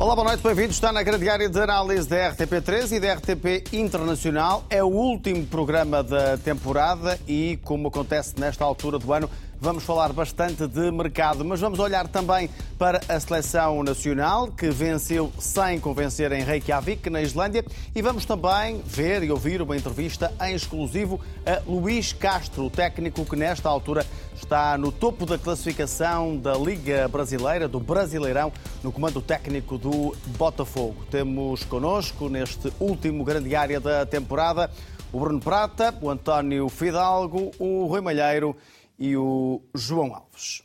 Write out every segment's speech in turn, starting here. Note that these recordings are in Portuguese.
Olá, boa noite, bem-vindos. Está na grande área de análise da RTP3 e da RTP Internacional. É o último programa da temporada e, como acontece nesta altura do ano, Vamos falar bastante de mercado, mas vamos olhar também para a seleção nacional, que venceu sem convencer em Reykjavik, na Islândia, e vamos também ver e ouvir uma entrevista em exclusivo a Luís Castro, o técnico que nesta altura está no topo da classificação da Liga Brasileira, do Brasileirão, no comando técnico do Botafogo. Temos connosco, neste último grande área da temporada, o Bruno Prata, o António Fidalgo, o Rui Malheiro e o João Alves.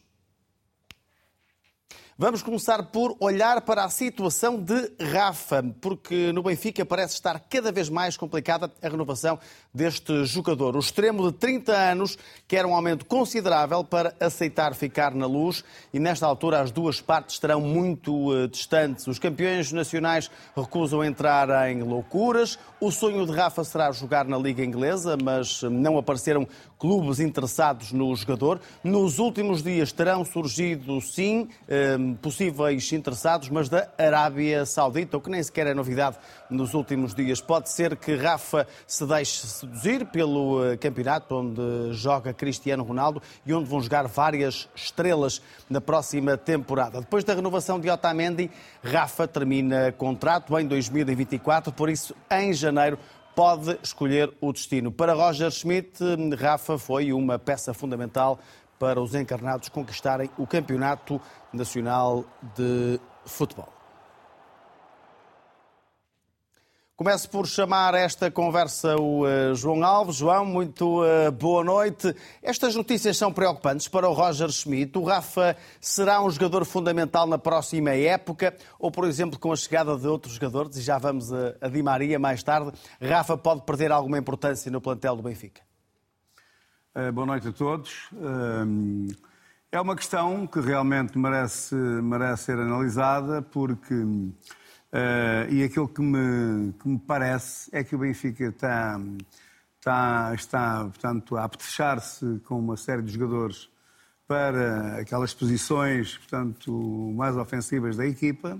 Vamos começar por olhar para a situação de Rafa, porque no Benfica parece estar cada vez mais complicada a renovação deste jogador. O extremo de 30 anos quer um aumento considerável para aceitar ficar na luz e nesta altura as duas partes estarão muito uh, distantes. Os campeões nacionais recusam entrar em loucuras. O sonho de Rafa será jogar na Liga Inglesa, mas não apareceram clubes interessados no jogador. Nos últimos dias terão surgido, sim, uh, possíveis interessados, mas da Arábia Saudita, o que nem sequer é novidade nos últimos dias. Pode ser que Rafa se deixe seduzir pelo eh, campeonato onde joga Cristiano Ronaldo e onde vão jogar várias estrelas na próxima temporada. Depois da renovação de Otamendi, Rafa termina contrato em 2024, por isso em janeiro pode escolher o destino. Para Roger Schmidt, Rafa foi uma peça fundamental para os encarnados conquistarem o Campeonato Nacional de Futebol. Começo por chamar esta conversa o uh, João Alves. João, muito uh, boa noite. Estas notícias são preocupantes para o Roger Schmidt. O Rafa será um jogador fundamental na próxima época ou, por exemplo, com a chegada de outros jogadores, e já vamos a, Di Maria mais tarde, Rafa pode perder alguma importância no plantel do Benfica? Uh, boa noite a todos. É uma questão que realmente merece, merece ser analisada, porque. Uh, e aquilo que me, que me parece é que o Benfica está, está, está portanto, a apetechar-se com uma série de jogadores para aquelas posições portanto, mais ofensivas da equipa.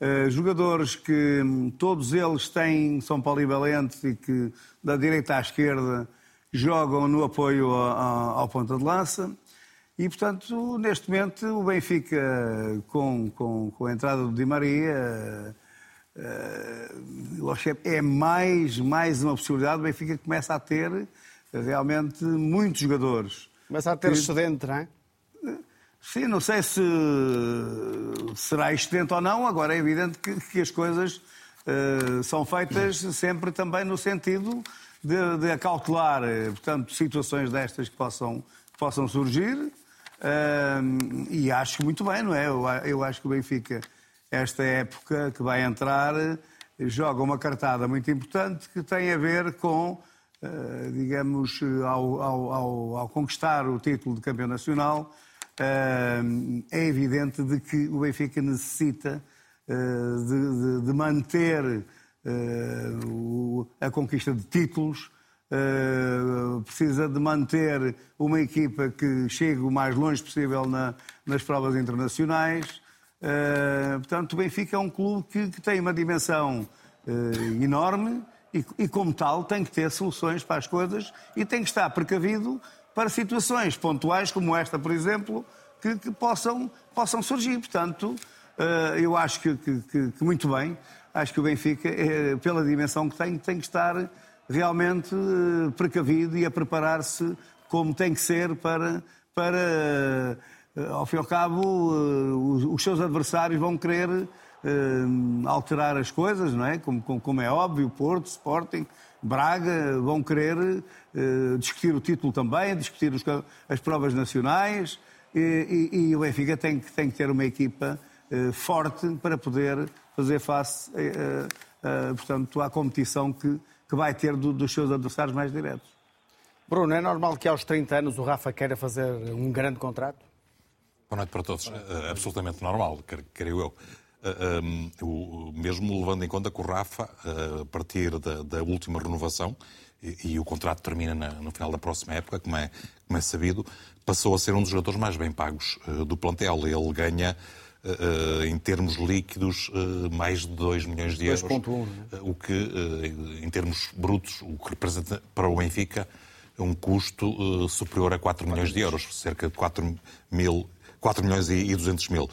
Uh, jogadores que todos eles têm, são polivalentes e que da direita à esquerda jogam no apoio ao, ao ponta de lança. E, portanto, neste momento, o Benfica, com, com, com a entrada do Di Maria, uh, é mais, mais uma possibilidade. O Benfica começa a ter realmente muitos jogadores. Começa a ter que... excedente, não é? Sim, não sei se será excedente ou não. Agora é evidente que, que as coisas uh, são feitas sempre também no sentido de, de acautelar, eh, portanto, situações destas que possam, que possam surgir. E acho muito bem, não é? Eu, eu acho que o Benfica, esta época que vai entrar, joga uma cartada muito importante que tem a ver com, uh, digamos, ao, ao, ao, ao, conquistar o título de campeão nacional, uh, é evidente de que o Benfica necessita de, de, de manter uh, a conquista de títulos, uh, precisa de manter uma equipa que chegue o mais longe possível na, nas provas internacionais. Uh, portanto, o Benfica é um clube que, que tem uma dimensão enorme e, e, como tal, tem que ter soluções para as coisas e tem que estar precavido para situações pontuais como esta, por exemplo, que, que possam, possam surgir. Portanto, eu acho que, que, que muito bem acho que o Benfica, é, pela dimensão que tem, tem que estar realmente eh, precavido e a preparar-se como tem que ser para, para eh, ao fim e ao cabo, eh, os seus adversários vão querer alterar as coisas, não é? Como, como é óbvio, Porto, Sporting, Braga vão querer discutir o título também, discutir as provas nacionais e, e, e, o Benfica tem, tem que ter uma equipa forte para poder fazer face, portanto, à competição que, que vai ter do, dos seus adversários mais diretos. Bruno, é normal que aos 30 anos o Rafa queira fazer um grande contrato? Boa noite para todos. Uh, absolutamente normal, creio eu. Uh, um, mesmo levando em conta que o Rafa, a partir da, da última renovação, e, e, o contrato termina na, no final da próxima época, como é, como é sabido, passou a ser um dos jogadores mais bem pagos do plantel. Ele ganha uh, em termos líquidos, uh, mais de 2 milhões de euros. 2,1. o que, em termos brutos, o que representa para o Benfica um custo superior a 4 milhões de euros, cerca de 4 mil 4 milhões e 200 mil.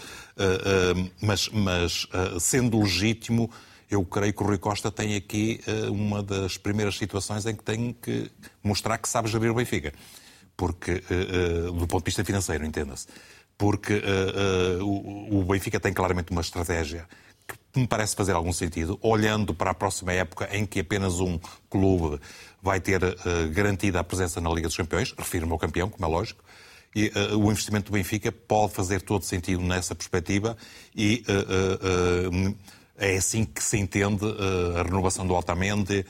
mas, mas sendo legítimo, eu creio que o Rui Costa tem aqui uma das primeiras situações em que tem que mostrar que sabe gerir o Benfica. Porque, do ponto de vista financeiro, entenda-se porque uh, uh, o, Benfica tem claramente uma estratégia que me parece fazer algum sentido, olhando para a próxima época em que apenas um clube vai ter uh, garantida a presença na Liga dos Campeões, refiro-me ao campeão, como é lógico, e o investimento do Benfica pode fazer todo sentido nessa perspectiva e é assim que se entende a renovação do Altamente,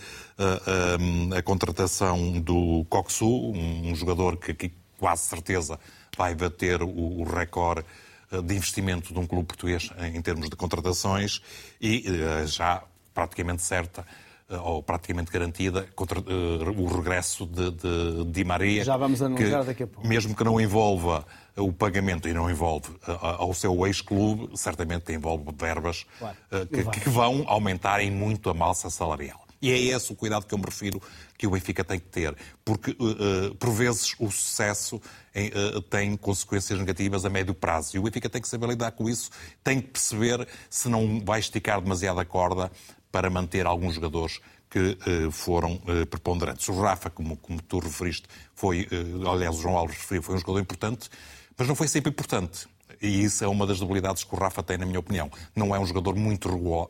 a contratação do Coxu, um jogador que, que quase certeza vai bater o, recorde eh, de investimento de um clube português em termos de contratações e eh, já praticamente certa eh, ou praticamente garantida contra, o regresso de, de Di Maria. Já vamos anunciar daqui a pouco. Mesmo que não envolva o pagamento e não envolve ao seu ex-clube, certamente envolve verbas claro. que, que, vão aumentar em muito a massa salarial. E é esse o cuidado que eu me refiro que o Benfica tem que ter, porque uh, por vezes o sucesso em, uh, tem consequências negativas a médio prazo e o Benfica tem que saber lidar com isso, tem que perceber se não vai esticar demasiado a corda para manter alguns jogadores que uh, foram uh, preponderantes. O Rafa, como, como tu referiste, foi, uh, aliás, o João Alves referiu, foi um jogador importante, mas não foi sempre importante. E isso é uma das debilidades que o Rafa tem, na minha opinião. Não é um jogador muito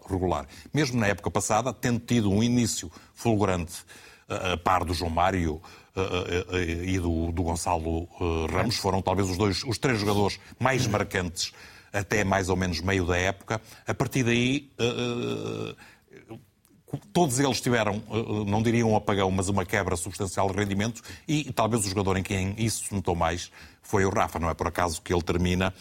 regular. Mesmo na época passada, tendo tido um início fulgurante a par do João Mário e do, do Gonçalo Ramos, foram talvez os, dois, os três jogadores mais marcantes até mais ou menos meio da época. A partir daí, todos eles tiveram, não diria um apagão, mas uma quebra substancial de rendimento e talvez o jogador em quem isso se notou mais foi o Rafa. Não é por acaso que ele termina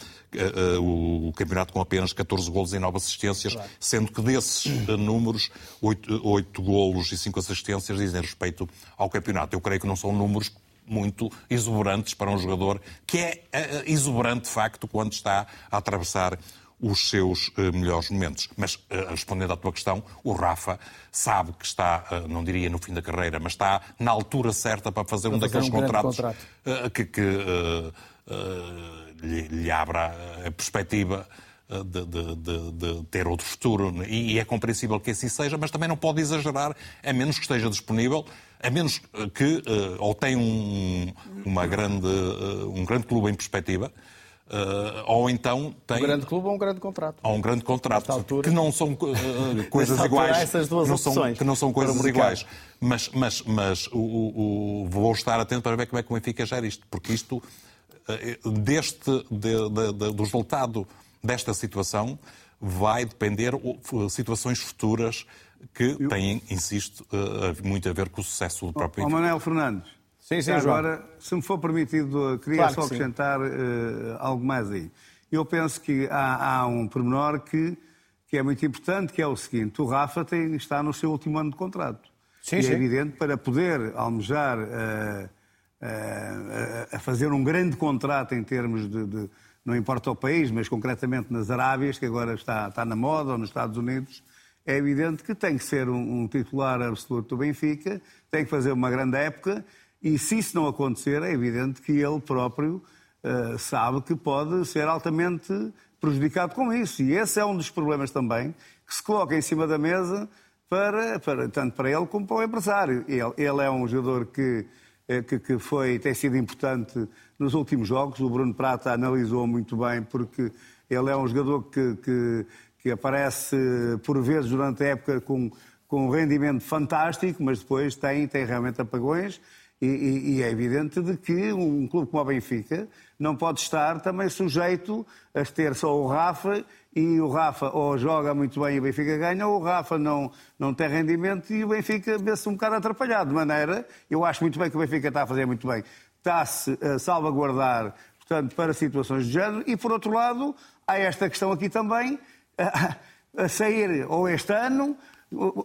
o campeonato com apenas 14 golos e 9 assistências, claro. sendo que desses uh, números, 8, 8 golos e 5 assistências dizem respeito ao campeonato. Eu creio que não são números muito exuberantes para um jogador que é exuberante, de facto, quando está a atravessar os seus uh, melhores momentos. Mas, uh, respondendo à tua questão, o Rafa sabe que está, uh, não diria no fim da carreira, mas está na altura certa para fazer para um fazer daqueles um contratos contrato. que, que lhe, lhe, abra a perspectiva. De, de, de, de, ter outro futuro. E é compreensível que assim seja, mas também não pode exagerar, a menos que esteja disponível, a menos que ou tenha um, uma grande, um grande clube em perspectiva, ou então tem. Um grande clube ou um grande contrato. Ou um grande contrato. Altura, que não são coisas iguais. Essas duas não são, que não são coisas iguais. Mas, mas, mas o, o, o, vou estar atento para ver como é que o Benfica gera isto, porque isto, deste, de, de, de, do resultado desta situação, vai depender de situações futuras que têm, insisto, muito a ver com o sucesso do próprio Benfica. Manuel Fernandes. Sim, sim, Agora, João. se me for permitido, queria claro só acrescentar uh, algo mais aí. Eu penso que há, há, um pormenor que, que é muito importante, que é o seguinte: o Rafa tem, está no seu último ano de contrato. Sim, e é sim. é evidente, para poder almejar uh, a fazer um grande contrato em termos de, de, não importa o país, mas concretamente nas Arábias, que agora está, está na moda, ou nos Estados Unidos, é evidente que tem que ser um, um titular absoluto do Benfica, tem que fazer uma grande época e se isso não acontecer, é evidente que ele próprio uh, sabe que pode ser altamente prejudicado com isso. E esse é um dos problemas também que se coloca em cima da mesa para, para tanto para ele como para o empresário. Ele, ele é um jogador que, eh, que, que, foi, tem sido importante nos últimos jogos. O Bruno Prata analisou muito bem, porque ele é um jogador que, que, que aparece por vezes durante a época com, com um rendimento fantástico, mas depois tem, tem realmente apagões. E, e, e, é evidente de que um clube como o Benfica não pode estar também sujeito a ter só o Rafa e o Rafa ou joga muito bem e o Benfica ganha, ou o Rafa não, não tem rendimento e o Benfica vê-se um bocado atrapalhado. De maneira, eu acho muito bem que o Benfica está a fazer muito bem. Está-se a salvaguardar, portanto, para situações de género. E, por outro lado, há esta questão aqui também, a, a sair ou este ano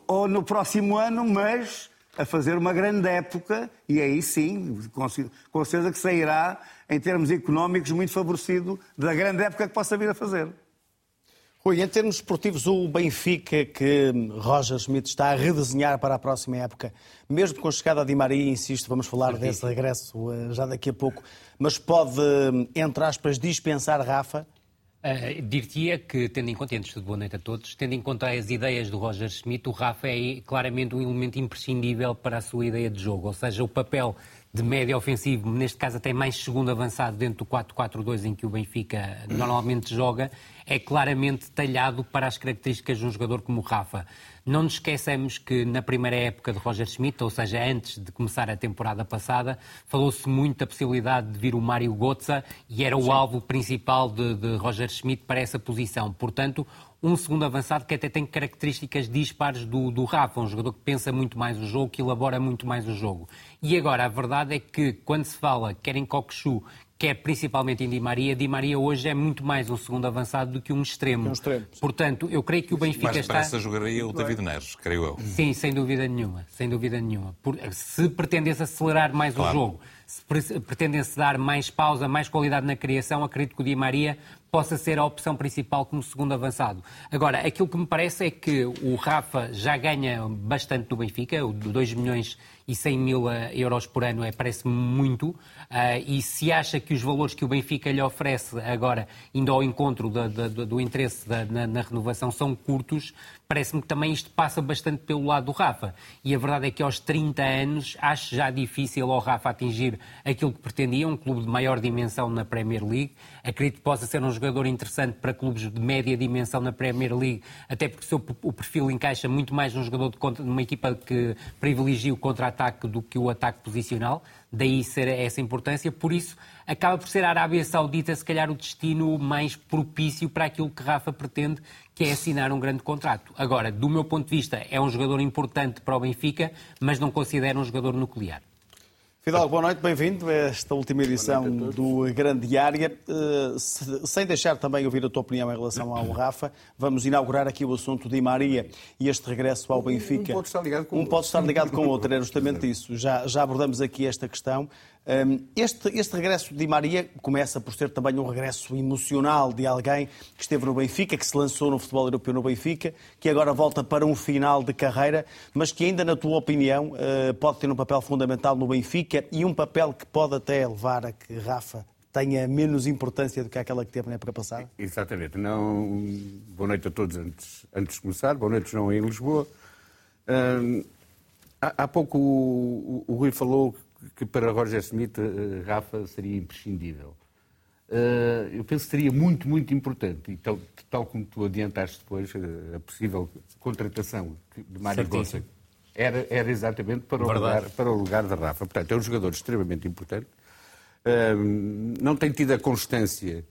ou no próximo ano, mas a fazer uma grande época e aí sim, com certeza que sairá em termos económicos muito favorecido da grande época que possa vir a fazer. Rui, em termos esportivos, o Benfica que Roger Schmidt está a redesenhar para a próxima época, mesmo com a chegada de Maria, insisto, vamos falar desse regresso eh, já daqui a pouco, mas pode, entre aspas, dispensar Rafa? Uh, Dir-te-ia que, tendo em conta, antes de boa noite a todos, tendo em conta as ideias do Roger Schmidt, o Rafa é claramente um elemento imprescindível para a sua ideia de jogo. Ou seja, o papel de médio ofensivo, neste caso até mais segundo avançado dentro do 4-4-2 em que o Benfica normalmente joga, é claramente talhado para as características de um jogador como o Rafa. Não nos esqueçamos que na primeira época de Roger Schmidt, ou seja, antes de começar a temporada passada, falou-se muito da possibilidade de vir o Mário Götze e era o Sim. alvo principal de, de Roger Schmidt para essa posição. Portanto, um segundo avançado que até tem características dispares do, do Rafa, um jogador que pensa muito mais o jogo, que elabora muito mais o jogo. E agora, a verdade é que quando se fala quer em Cockchu, quer principalmente em Di Maria, Di Maria hoje é muito mais um segundo avançado do que um extremo. Um extremo Portanto, eu creio que o Benfica Mas está... Mas jogaria o David Neres, creio eu. Sim, sem dúvida nenhuma, sem dúvida nenhuma. Por, se pretendesse acelerar mais claro. o jogo, se pretendem-se dar mais pausa, mais qualidade na criação, acredito que o Di Maria possa ser a opção principal como segundo avançado. Agora, aquilo que me parece é que o Rafa já ganha bastante do Benfica, 2 milhões e 100 mil eh, euros por ano é, parece-me muito, uh, e se acha que os valores que o Benfica lhe oferece agora, indo ao encontro do, do, do interesse da, na, na, renovação, são curtos, parece-me que também isto passa bastante pelo lado do Rafa. E a verdade é que aos 30 anos acho já difícil ao Rafa atingir aquilo que pretendia, um clube de maior dimensão na Premier League. Acredito que possa ser um jogador interessante para clubes de média dimensão na Premier League, até porque o, seu, perfil encaixa muito mais num jogador de, numa equipa que privilegia o contra-ataque do que o ataque posicional daí ser essa importância. Por isso, acaba por ser a Arábia Saudita, se calhar, o destino mais propício para aquilo que Rafa pretende, que é assinar um grande contrato. Agora, do meu ponto de vista, é um jogador importante para o Benfica, mas não considero um jogador nuclear. Fidalgo, boa noite, bem-vindo a esta última edição do Grande Diária. Uh, sem deixar também ouvir a tua opinião em relação ao Rafa, vamos inaugurar aqui o assunto de Maria e este regresso ao Benfica. Um pode estar ligado com um pode estar ligado com o outro, é justamente isso. Já, já abordamos aqui esta questão. Este, este regresso de Maria começa por ser também um regresso emocional de alguém que esteve no Benfica, que se lançou no futebol europeu no Benfica, que agora volta para um final de carreira, mas que ainda, na tua opinião, eh, pode ter um papel fundamental no Benfica e um papel que pode até levar a que Rafa tenha menos importância do que aquela que teve na época passada? Exatamente. Não... Boa noite a todos antes, antes de começar. Boa noite, João, em Lisboa. há, há pouco o, o, o Rui falou que para Roger Smith, uh, Rafa seria imprescindível. Uh, eu penso que seria muito, muito importante, e tal, tal como tu adiantaste depois, uh, a possível contratação de Mário Gossa era, era exatamente para o, lugar, para o lugar da Rafa. Portanto, é um jogador extremamente importante. não tem tido a constância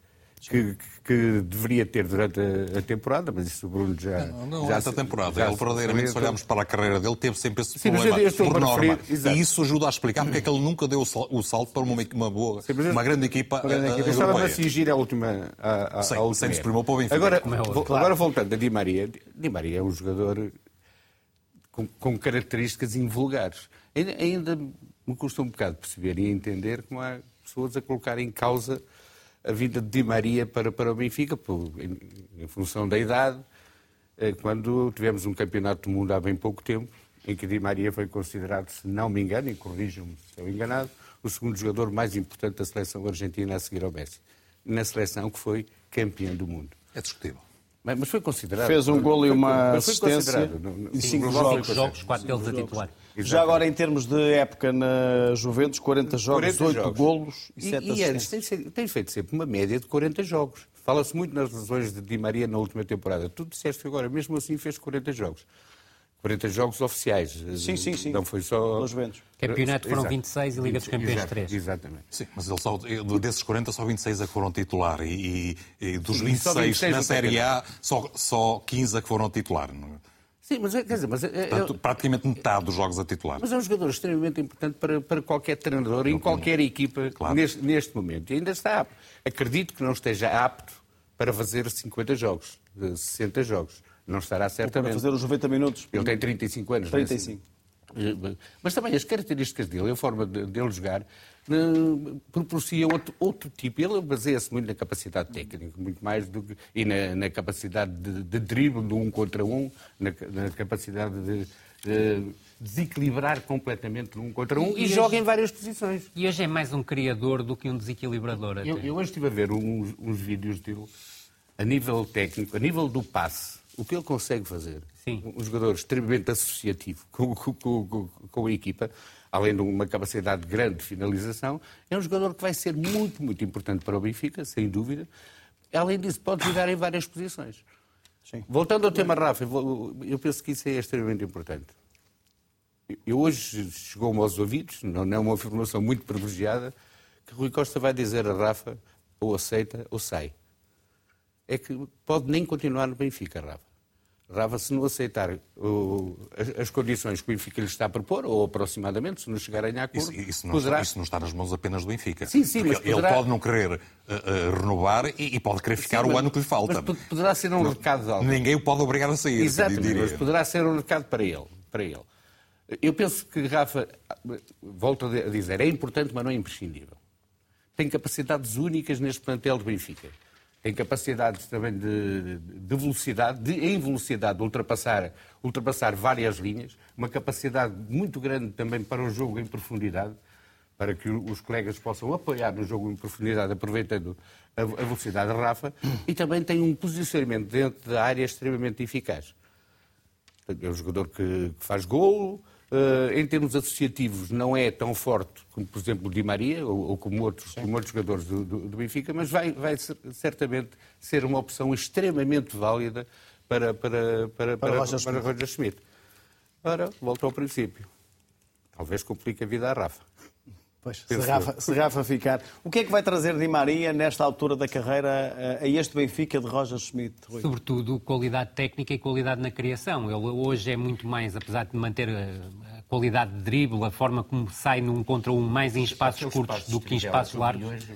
que, que, deveria ter durante a, a, temporada, mas isso o Bruno já. Não, não já esta temporada. Já ele verdadeiramente, se olharmos para a carreira dele, teve sempre esse Sim, problema por norma. e isso ajuda a explicar porque é que ele nunca deu o salto para uma, uma boa, Sim, uma grande equipa. Uma grande equipa. Estava a cingir a última. A, a, sem, a sem desprimou para o Benfica. Agora, é claro. agora voltando a Di Maria. Di Maria é um jogador com, com características invulgares. Ainda, ainda me custa um bocado perceber e entender como há pessoas a colocar em causa a vinda de Di Maria para, para o Benfica, por, em, em, função da idade, eh, quando tivemos um campeonato do mundo há bem pouco tempo, em que Di Maria foi considerado, se não me engano, e corrijam-me se estou enganado, o segundo jogador mais importante da seleção argentina a seguir ao Messi. Na seleção que foi campeão do mundo. É discutível. Mas, foi considerado. Fez um golo e uma assistência e cinco jogos. jogos, quatro deles a titular. Exatamente. Já agora, em termos de época na Juventus, 40 jogos, 40 8 jogos. golos e, e 7 e assistências. E tem, feito sempre uma média de 40 jogos. Fala-se muito nas lesões de Di Maria na última temporada. Tu disseste agora, mesmo assim fez 40 jogos. 40 jogos oficiais. Sim, sim, sim. Não foi só. Pelos Juventus. Campeonato foram Exato. 26 e Liga dos Campeões Exato. 3. Exatamente. Sim, mas ele só, desses 40, só 26 é que foram titular. E, e dos 26, 26 na Série A, só, só 15 é que foram titular. Sim, mas é, quer dizer, mas é, é Portanto, praticamente metade dos jogos a titular. Mas é um jogador extremamente importante para, para qualquer treinador, em qualquer equipa, claro. neste, neste momento. E ainda está. Acredito que não esteja apto para fazer 50 jogos, 60 jogos. Não estará certamente. Para fazer os 90 minutos. Ele tem 35 anos. 35. Mas também as características dele, a forma dele de jogar, uh, propicia outro, outro tipo. Ele baseia-se muito na capacidade técnica, muito mais do que. e na, na capacidade de, de drible, de um contra um, na, na capacidade de, de desequilibrar completamente um contra um e, e joga em várias posições. E hoje é mais um criador do que um desequilibrador. Eu, eu, hoje estive a ver uns, uns vídeos dele a nível técnico, a nível do passe, o que ele consegue fazer. Sim. Um jogador extremamente associativo com, com, com, com, a equipa, além de uma capacidade grande de finalização, é um jogador que vai ser muito, muito importante para o Benfica, sem dúvida. Além disso, pode jogar em várias posições. Sim. Voltando ao tema Rafa, eu penso que isso é extremamente importante. Eu hoje chegou-me aos ouvidos, não é uma afirmação muito privilegiada, que Rui Costa vai dizer a Rafa ou aceita ou sai. É que pode nem continuar no Benfica, Rafa. Rafa, se não aceitar uh, as, as, condições que o Benfica lhe está a propor, ou aproximadamente, se não chegarem a acordo, isso, isso, não poderá... está, isso não está nas mãos apenas do Benfica. Sim, sim, mas poderá... Ele pode não querer uh, uh, renovar e, e, pode querer ficar sim, mas, o ano que lhe falta. Mas poderá ser um recado de algo. Ninguém o pode obrigar a sair. Exatamente, mas poderá ser um recado para ele. Para ele. Eu penso que Rafa, volto a dizer, é importante, mas não é imprescindível. Tem capacidades únicas neste plantel do Benfica. Tem capacidades também de, de velocidade, de, em velocidade, de ultrapassar, ultrapassar várias linhas. Uma capacidade muito grande também para o jogo em profundidade, para que os colegas possam apoiar no jogo em profundidade, aproveitando a, a velocidade de Rafa. E também tem um posicionamento dentro da área extremamente eficaz. É um jogador que, que faz golo, Uh, em termos associativos, não é tão forte como, por exemplo, o Di Maria ou, ou como, outros, como outros jogadores do, do, do, Benfica, mas vai, vai ser, certamente ser uma opção extremamente válida para, para, para, para, para, Roger, para Roger Schmidt. Ora, volto ao princípio. Talvez complique a vida à Rafa. Pois, se Rafa, se Rafa, ficar. O que é que vai trazer Di Maria nesta altura da carreira eh, a este Benfica de Roger Schmidt? Rui? Sobretudo qualidade técnica e qualidade na criação. Ele hoje é muito mais, apesar de manter eh, a qualidade de drible, a forma como sai num contra um mais em espaços curtos do que em espaços largos.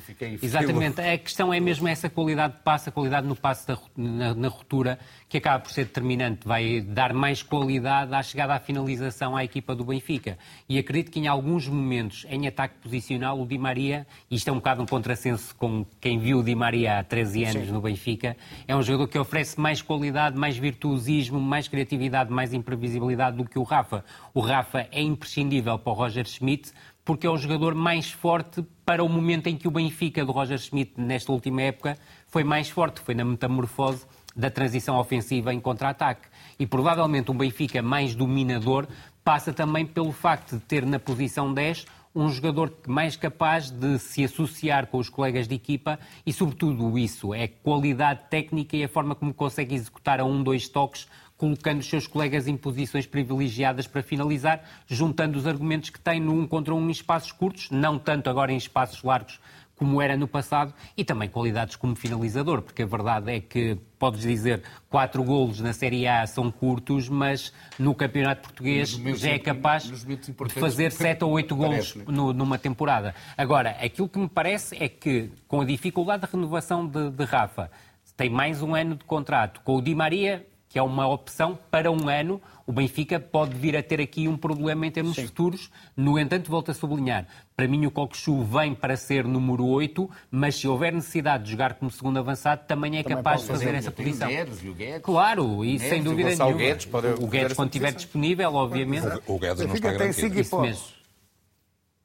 Exatamente. A questão é mesmo essa qualidade de passe, a qualidade no passe da, na, na ruptura, que acaba por ser determinante. Vai dar mais qualidade à chegada à finalização à equipa do Benfica. E acredito que em alguns momentos, em ataque posicional, o Di Maria, e isto é um bocado um contrassenso com quem viu o Di Maria há 13 anos Sim. no Benfica, é um jogador que oferece mais qualidade, mais virtuosismo, mais criatividade, mais imprevisibilidade do que o Rafa. O Rafa é imprescindível para o Roger Schmidt, porque é o jogador mais forte para o momento em que o Benfica do Roger Schmidt, nesta última época, foi mais forte, foi na metamorfose da transição ofensiva em contra-ataque. E provavelmente um Benfica mais dominador passa também pelo facto de ter na posição 10 um jogador mais capaz de se associar com os colegas de equipa e, sobretudo, isso é qualidade técnica e a forma como consegue executar a um, dois toques, colocando os seus colegas em posições privilegiadas para finalizar, juntando os argumentos que tem no um contra um em espaços curtos, não tanto agora em espaços largos como era no passado, e também qualidades como finalizador, porque a verdade é que, podes dizer, quatro golos na Série A são curtos, mas no Campeonato Português já é capaz de fazer sete ou oito golos né? numa temporada. Agora, aquilo que me parece é que, com a dificuldade de renovação de, de Rafa, tem mais um ano de contrato. Com o Di Maria, que é uma opção para um ano, o Benfica pode vir a ter aqui um problema em termos Sim. futuros. No entanto, volto a sublinhar, para mim o Cockchu vem para ser número 8, mas se houver necessidade de jogar como segundo avançado, também é também capaz de fazer, essa posição. O Guedes, o Guedes. Claro, e Guedes, sem dúvida nenhuma. O Guedes, pode, o Guedes quando estiver disponível, obviamente. O, Guedes não está garantido. Isso mesmo.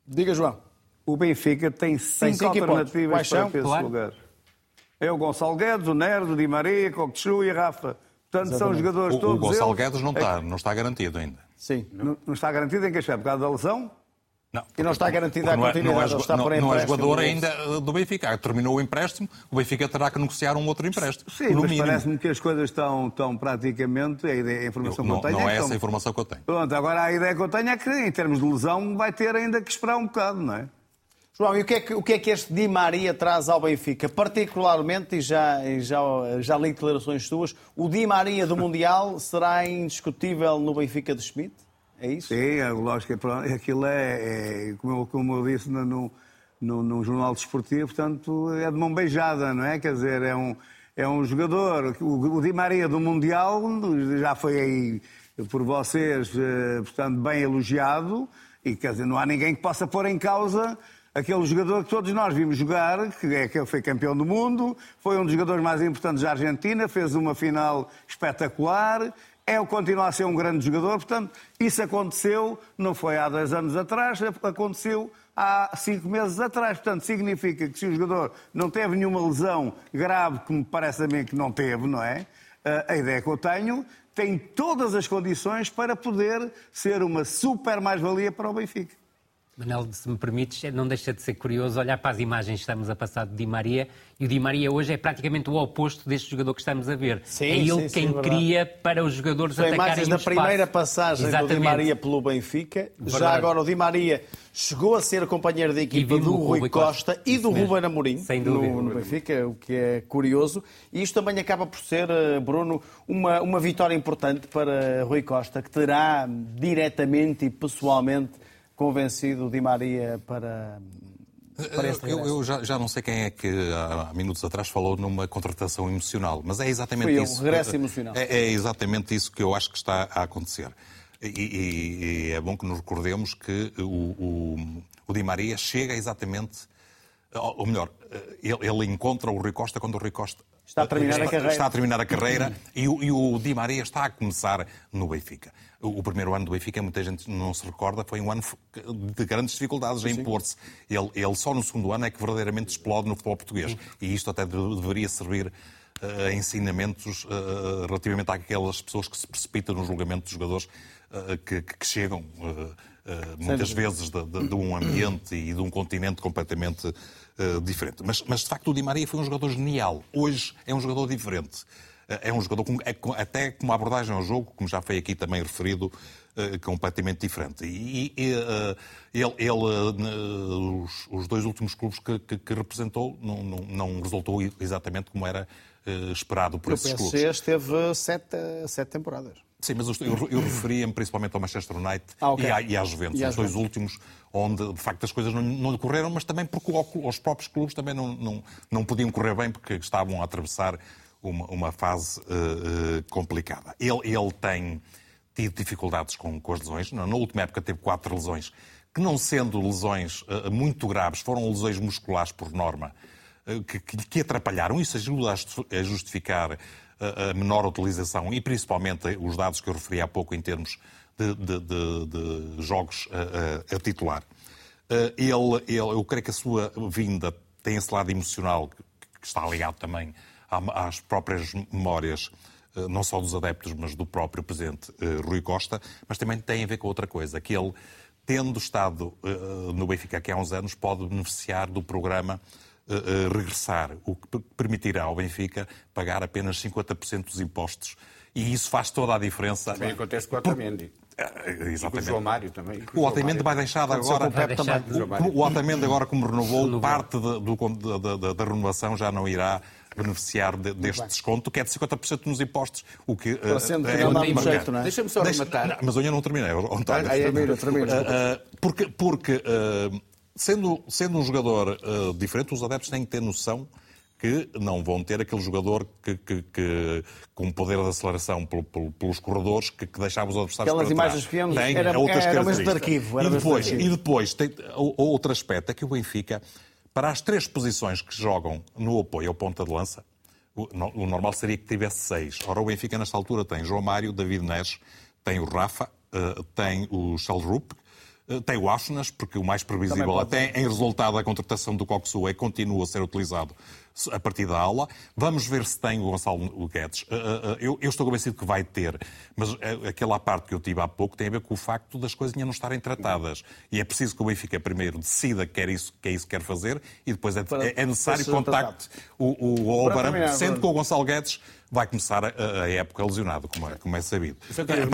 Diga, João. O Benfica tem cinco, tem cinco alternativas para esse claro. lugar. É o Gonçalo Guedes, o Nerd, o Di Maria, Cockchu e a Rafa. Portanto, são jogadores o, todos. O Gonçalo Guedes não está, é... não está garantido ainda. Sim. Não, não está garantido em que aspecto? Por causa da lesão? Não, e não está garantido a continuidade. Não é, não é, está não, não é jogador ainda do Benfica. Terminou o empréstimo, o Benfica terá que negociar um outro empréstimo. Sim, mas parece-me que as coisas estão, estão praticamente. A, ideia, a informação eu, que eu tenho. Não é, é essa estão... a informação que eu tenho. Pronto, agora a ideia que eu tenho é que, em termos de lesão, vai ter ainda que esperar um bocado, não é? João, e o que, é que, o que é que este Di Maria traz ao Benfica? Particularmente, e já, já, já li declarações suas, o Di Maria do Mundial será indiscutível no Benfica de Schmidt? É isso? Sim, é lógico. Aquilo é, é como, eu, como eu disse no, no, no, jornal desportivo, portanto, é de mão beijada, não é? Quer dizer, é um, é um jogador. O, o Di Maria do Mundial já foi aí por vocês, eh, portanto, bem elogiado, e quer dizer, não há ninguém que possa pôr em causa aquele jogador que todos nós vimos jogar, que é que foi campeão do mundo, foi um dos jogadores mais importantes da Argentina, fez uma final espetacular, é o continua a ser um grande jogador, portanto, isso aconteceu, não foi há dois anos atrás, aconteceu há cinco meses atrás. Portanto, significa que se o jogador não teve nenhuma lesão grave, que me parece a mim que não teve, não é? Eh, a ideia que eu tenho tem todas as condições para poder ser uma super mais-valia para o Benfica. Manel, se me permites, não deixa de ser curioso olhar para as imagens que estamos a passar de Di Maria e o Di Maria hoje é praticamente o oposto deste jogador que estamos a ver. Sim, é ele sim, quem sim, cria para os jogadores São atacarem imagens da primeira passagem Exatamente. do Di Maria pelo Benfica. Verdade. Já agora o Di Maria chegou a ser companheiro de equipa do Rui Costa, Costa e do Ruben Amorim Sem no, no Benfica, o que é curioso. E isto também acaba por ser, eh, Bruno, uma, uma vitória importante para Rui Costa, que terá diretamente e pessoalmente convencido Di Maria para, para este Eu, eu já, já, não sei quem é que há minutos atrás falou numa contratação emocional, mas é exatamente isso. Eu, regresso emocional. É, é, exatamente isso que eu acho que está a acontecer. E, e, e é bom que nos recordemos que o, o, o Di Maria chega exatamente, ou melhor, ele, ele encontra o Rui Costa quando o Rui Costa Está a terminar está, a carreira. Está a terminar a carreira e, o, e o Di Maria está a começar no Benfica. O, o, primeiro ano do Benfica, muita gente não se recorda, foi um ano de grandes dificuldades a impor-se. Ele, ele só no segundo ano é que verdadeiramente explode no futebol português. Sim. E isto até deveria servir uh, a ensinamentos uh, relativamente àquelas pessoas que se precipitam no julgamento dos jogadores uh, que, que, chegam muitas vezes de, de, de, um ambiente e de um continente completamente uh, diferente. Mas, mas, de facto, o Di Maria foi um jogador genial. Hoje é um jogador diferente. Uh, é um jogador, com, é, com, até com uma abordagem ao jogo, como já foi aqui também referido, uh, completamente diferente. E, e ele, ele os, os, dois últimos clubes que, que, que representou não, não, não, resultou exatamente como era esperado por esses clubes. O PSG esteve sete, sete temporadas. Sim, mas eu, eu referia-me principalmente ao Manchester United ah, okay. e, à, e à Juventus, e os dois últimos, onde de facto as coisas não, não decorreram, mas também porque os próprios clubes também não, não, não podiam correr bem porque estavam a atravessar uma, uma fase uh, complicada. Ele, ele tem tido dificuldades com, com as lesões. Na, na, última época teve quatro lesões, que não sendo lesões uh, muito graves, foram lesões musculares por norma, que, que, que, atrapalharam. Isso ajuda a justificar a menor utilização e principalmente os dados que eu referi há pouco em termos de, de, de, de jogos a, a, a titular. Eh, ele, ele, eu creio que a sua vinda tem esse lado emocional que está ligado também às próprias memórias, eh, não só dos adeptos, mas do próprio presidente eh, Rui Costa, mas também tem a ver com outra coisa, que ele, tendo estado no Benfica aqui há uns anos, pode beneficiar do programa regressar, o que permitirá ao Benfica pagar apenas 50% dos impostos. E isso faz toda a diferença. Também acontece com o Otamendi. Exatamente. E com o João Mário também. O Otamendi vai deixar de agora. O, o Otamendi agora, como renovou, parte de, do, da, da, da renovação já não irá beneficiar de, deste desconto, que é de 50% nos impostos. O que uh, é, é jeito, não é? Deixa-me só rematar. Deixa, mas eu ainda não terminei, António. Ah, é, termina, termina. Uh, porque, porque uh, sendo, sendo um jogador uh, diferente, os adeptos têm que ter noção que não vão ter aquele jogador que, que, que com poder de aceleração pelo, pelo, pelos corredores que, que deixava os adversários Aquelas imagens que vemos tem era, outras era, era de arquivo. Era e depois, de arquivo. e depois tem, outro aspecto é que o Benfica, para as três posições que jogam no apoio ao ponta de lança, o, o normal seria que tivesse seis. Ora, o Benfica nesta altura tem João Mário, David Neres, tem o Rafa, uh, tem o Schaldrup, eh, tem o Asnas, porque o mais previsível, até em resultado da contratação do Coxu, é continua a ser utilizado a partir da aula. Vamos ver se tem o Gonçalo Guedes. Eh, eh, eu, eu estou convencido que vai ter, mas aquela parte que eu tive há pouco tem a ver com o facto das coisas ainda não estarem tratadas. E é preciso que o Benfica primeiro decida que, quer isso, que é isso que quer fazer e depois é, é necessário contacte o, o Alvarão, sendo que o Gonçalo Guedes vai começar a, a época lesionado, como é, como é sabido.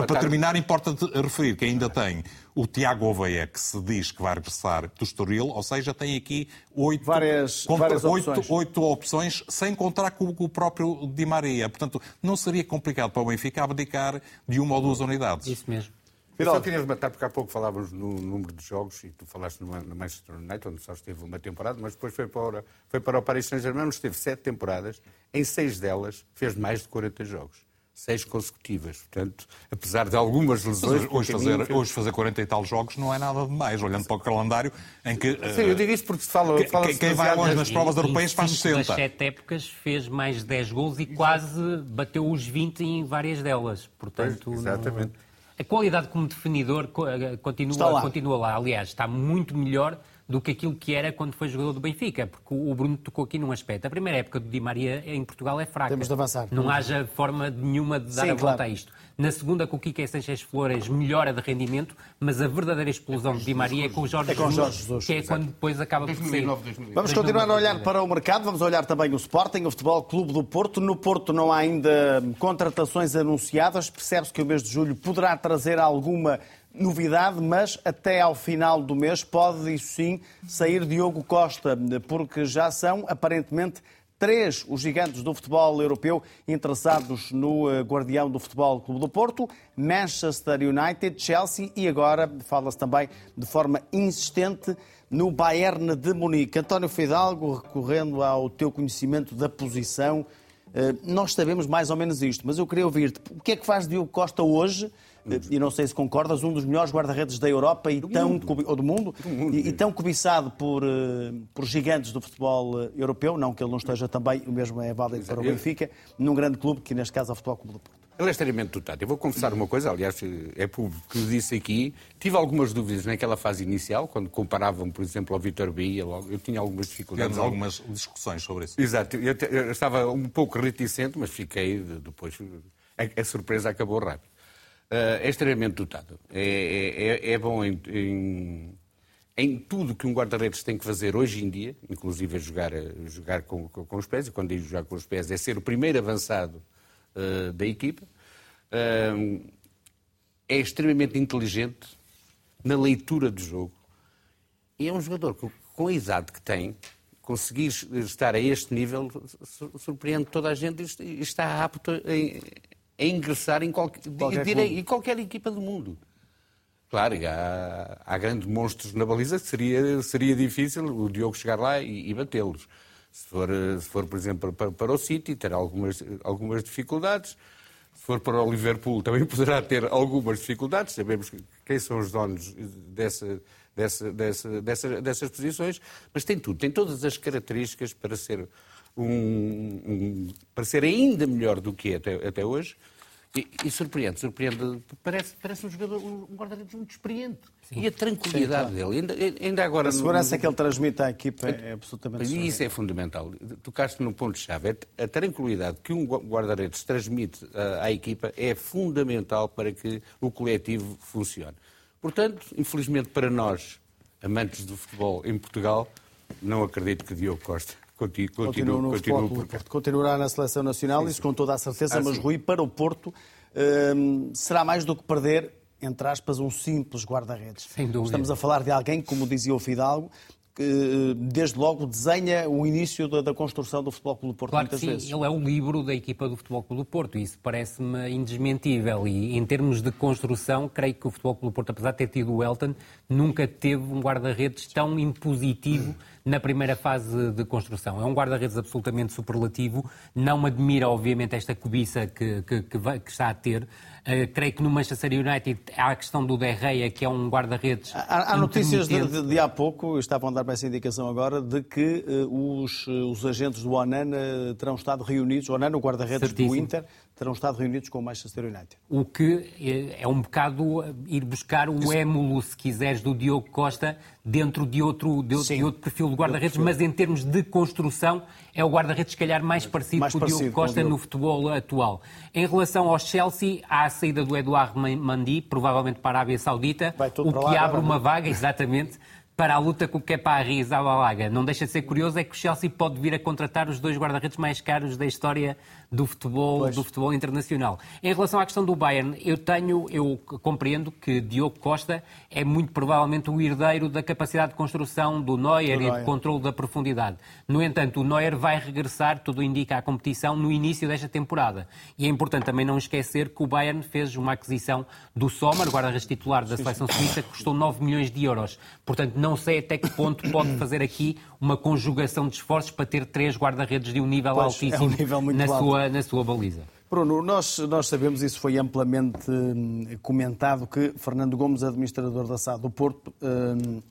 Para terminar, importa referir que ainda tem o Tiago Oveia, que se diz que vai regressar do Estoril, ou seja, tem aqui oito, várias, várias oito, opções. oito opções, sem contar com, com, o próprio Di Maria. Portanto, não seria complicado para o Benfica abdicar de uma ou duas unidades. Isso mesmo. Eu só queria rematar, porque há pouco falávamos no número de jogos, e tu falaste no, Manchester United, onde só esteve uma temporada, mas depois foi para, foi para o Paris Saint-Germain, onde esteve sete temporadas, em seis delas fez mais de 40 jogos. Seis consecutivas. Portanto, apesar de algumas lesões... Mas hoje, fazer, hoje fazer 40 e tal jogos não é nada demais, olhando para o calendário em que... Sim, eu digo isso porque se fala... Quem, fala quem vai longe nas provas europeias faz 60. das sete épocas fez mais 10 gols e quase bateu os 20 em várias delas. Portanto, pois, exatamente. Não... A qualidade como definidor eh, continua lá. continua lá. Aliás, está muito melhor do que aquilo que era quando foi jogador do Benfica, porque o Bruno tocou aqui num aspecto. A primeira época do Di Maria em Portugal é fraca. Temos de avançar. Não haja forma nenhuma de dar Sim, a volta claro. a isto. Na segunda, com o Kike Sanchez Flores, melhora de rendimento, mas a verdadeira explosão de Di Maria é com o Jorge, é com Jesus, Jesus, que é quando depois acaba por sair. Vamos continuar a olhar para o mercado, vamos olhar também o Sporting, o Futebol Clube do Porto. No Porto não há ainda contratações anunciadas, percebe-se que o mês de julho poderá trazer alguma novidade, mas até ao final do mês pode, isso sim, sair Diogo Costa, porque já são aparentemente três os gigantes do futebol europeu interessados no eh, guardião do Futebol Clube do Porto, Manchester United, Chelsea e agora fala-se também de forma insistente no Bayern de Munique. António Fidalgo, recorrendo ao teu conhecimento da posição, eh, nós sabemos mais ou menos isto, mas eu queria ouvir-te. O que é que faz Diogo Costa hoje? E não sei se concordas, um dos melhores guarda-redes da Europa e do tão, mundo. ou do mundo, do mundo e, e, tão cobiçado por, eh, por gigantes do futebol eh, europeu, não que ele não esteja também, o mesmo é válido para o Benfica, num grande clube, que neste caso é o Futebol Clube do Porto. Ele é extremamente dotado. Eu vou confessar uma coisa, aliás, é público que disse aqui. Tive algumas dúvidas naquela fase inicial, quando comparavam, por exemplo, ao Vitor Bahia. Eu tinha algumas dificuldades. Tivemos algumas discussões sobre isso. Exato. Eu, eu, estava um pouco reticente, mas fiquei depois. A, a surpresa acabou rápido. Uh, é extremamente dotado. É, é, é, é bom em, em, em, tudo que um guarda-redes tem que fazer hoje em dia, inclusive a jogar, jogar com, com, os pés, e quando digo jogar com os pés é ser o primeiro avançado uh, da equipa. Uh, é extremamente inteligente na leitura do jogo. E é um jogador que, com a idade que tem, conseguir estar a este nível surpreende toda a gente e está apto a ingressar em qualquer, qualquer, em qualquer equipa do mundo. Claro, há, há, grandes monstros na baliza que seria, seria difícil o Diogo chegar lá e, e batê-los. Se for, se for, por exemplo, para, para o City, terá algumas, algumas dificuldades. Se for para o Liverpool, também poderá ter algumas dificuldades. Sabemos quem são os donos dessa, dessa, dessa, dessa, dessas posições, mas tem tudo, tem todas as características para ser um, um, para ser ainda melhor do que é até, até hoje. E, e, surpreende, surpreende. Parece, parece um jogador, um guarda-redes muito experiente. Sim. E a tranquilidade Sim, claro. dele. Ainda, ainda agora. A segurança no... que ele transmite à equipa é, é absolutamente. E isso é fundamental. Tocaste num ponto-chave. A tranquilidade que um guarda-redes transmite à, à equipa é fundamental para que o coletivo funcione. Portanto, infelizmente para nós, amantes do futebol em Portugal, não acredito que Diogo Costa Continua, no continua, Porto. Continuará na seleção nacional, sim, isso com toda a certeza, ah, mas Rui, para o Porto, hum, será mais do que perder, entre aspas, um simples guarda-redes. Estamos a falar de alguém, como dizia o Fidalgo, que desde logo desenha o início da, da construção do Futebol Clube do Porto claro muitas sim, vezes. Ele é o livro da equipa do Futebol Clube do Porto, isso parece-me indesmentível e em termos de construção, creio que o Futebol Clube do Porto, apesar de ter tido o Elton, nunca teve um guarda-redes tão impositivo na primeira fase de construção. É um guarda-redes absolutamente superlativo, não me admira obviamente esta cobiça que, que, que, vai, que está a ter, Uh, creio que no Manchester United há a questão do Derreia, que é um guarda-redes. Há, há notícias de, de, de, há pouco, estavam a dar-me essa indicação agora, de que uh, os, uh, os agentes do Onana terão estado reunidos, o Onana, o guarda-redes do Inter, terão estado reunidos com o Manchester United. O que é, é um bocado ir buscar o émulo, se quiseres, do Diogo Costa dentro de outro, de, de outro perfil de guarda-redes, mas em termos de construção é o guarda-redes, se calhar, mais parecido mais com o Diogo Costa no futebol atual. Em relação ao Chelsea, há a saída do Eduardo Mandi, provavelmente para a Arábia Saudita, o que abre agora, uma não? vaga, exatamente, para a luta com o Kepa Arrizabalaga. Não deixa de ser curioso é que o Chelsea pode vir a contratar os dois guarda-redes mais caros da história do futebol, do futebol internacional. Em relação à questão do Bayern, eu tenho, eu compreendo que Diogo Costa é muito provavelmente o herdeiro da capacidade de construção do Neuer, do Neuer. e de controle da profundidade. No entanto, o Neuer vai regressar, tudo indica, à competição no início desta temporada. E é importante também não esquecer que o Bayern fez uma aquisição do Sommer, guarda-redes titular da seleção suíça, que custou 9 milhões de euros. Portanto, não sei até que ponto pode fazer aqui uma conjugação de esforços para ter três guarda-redes de um nível pois, altíssimo é um nível na, alto. sua, na sua baliza. Bruno, nós, nós sabemos, isso foi amplamente hum, comentado, que Fernando Gomes, administrador da SAD do Porto, hum,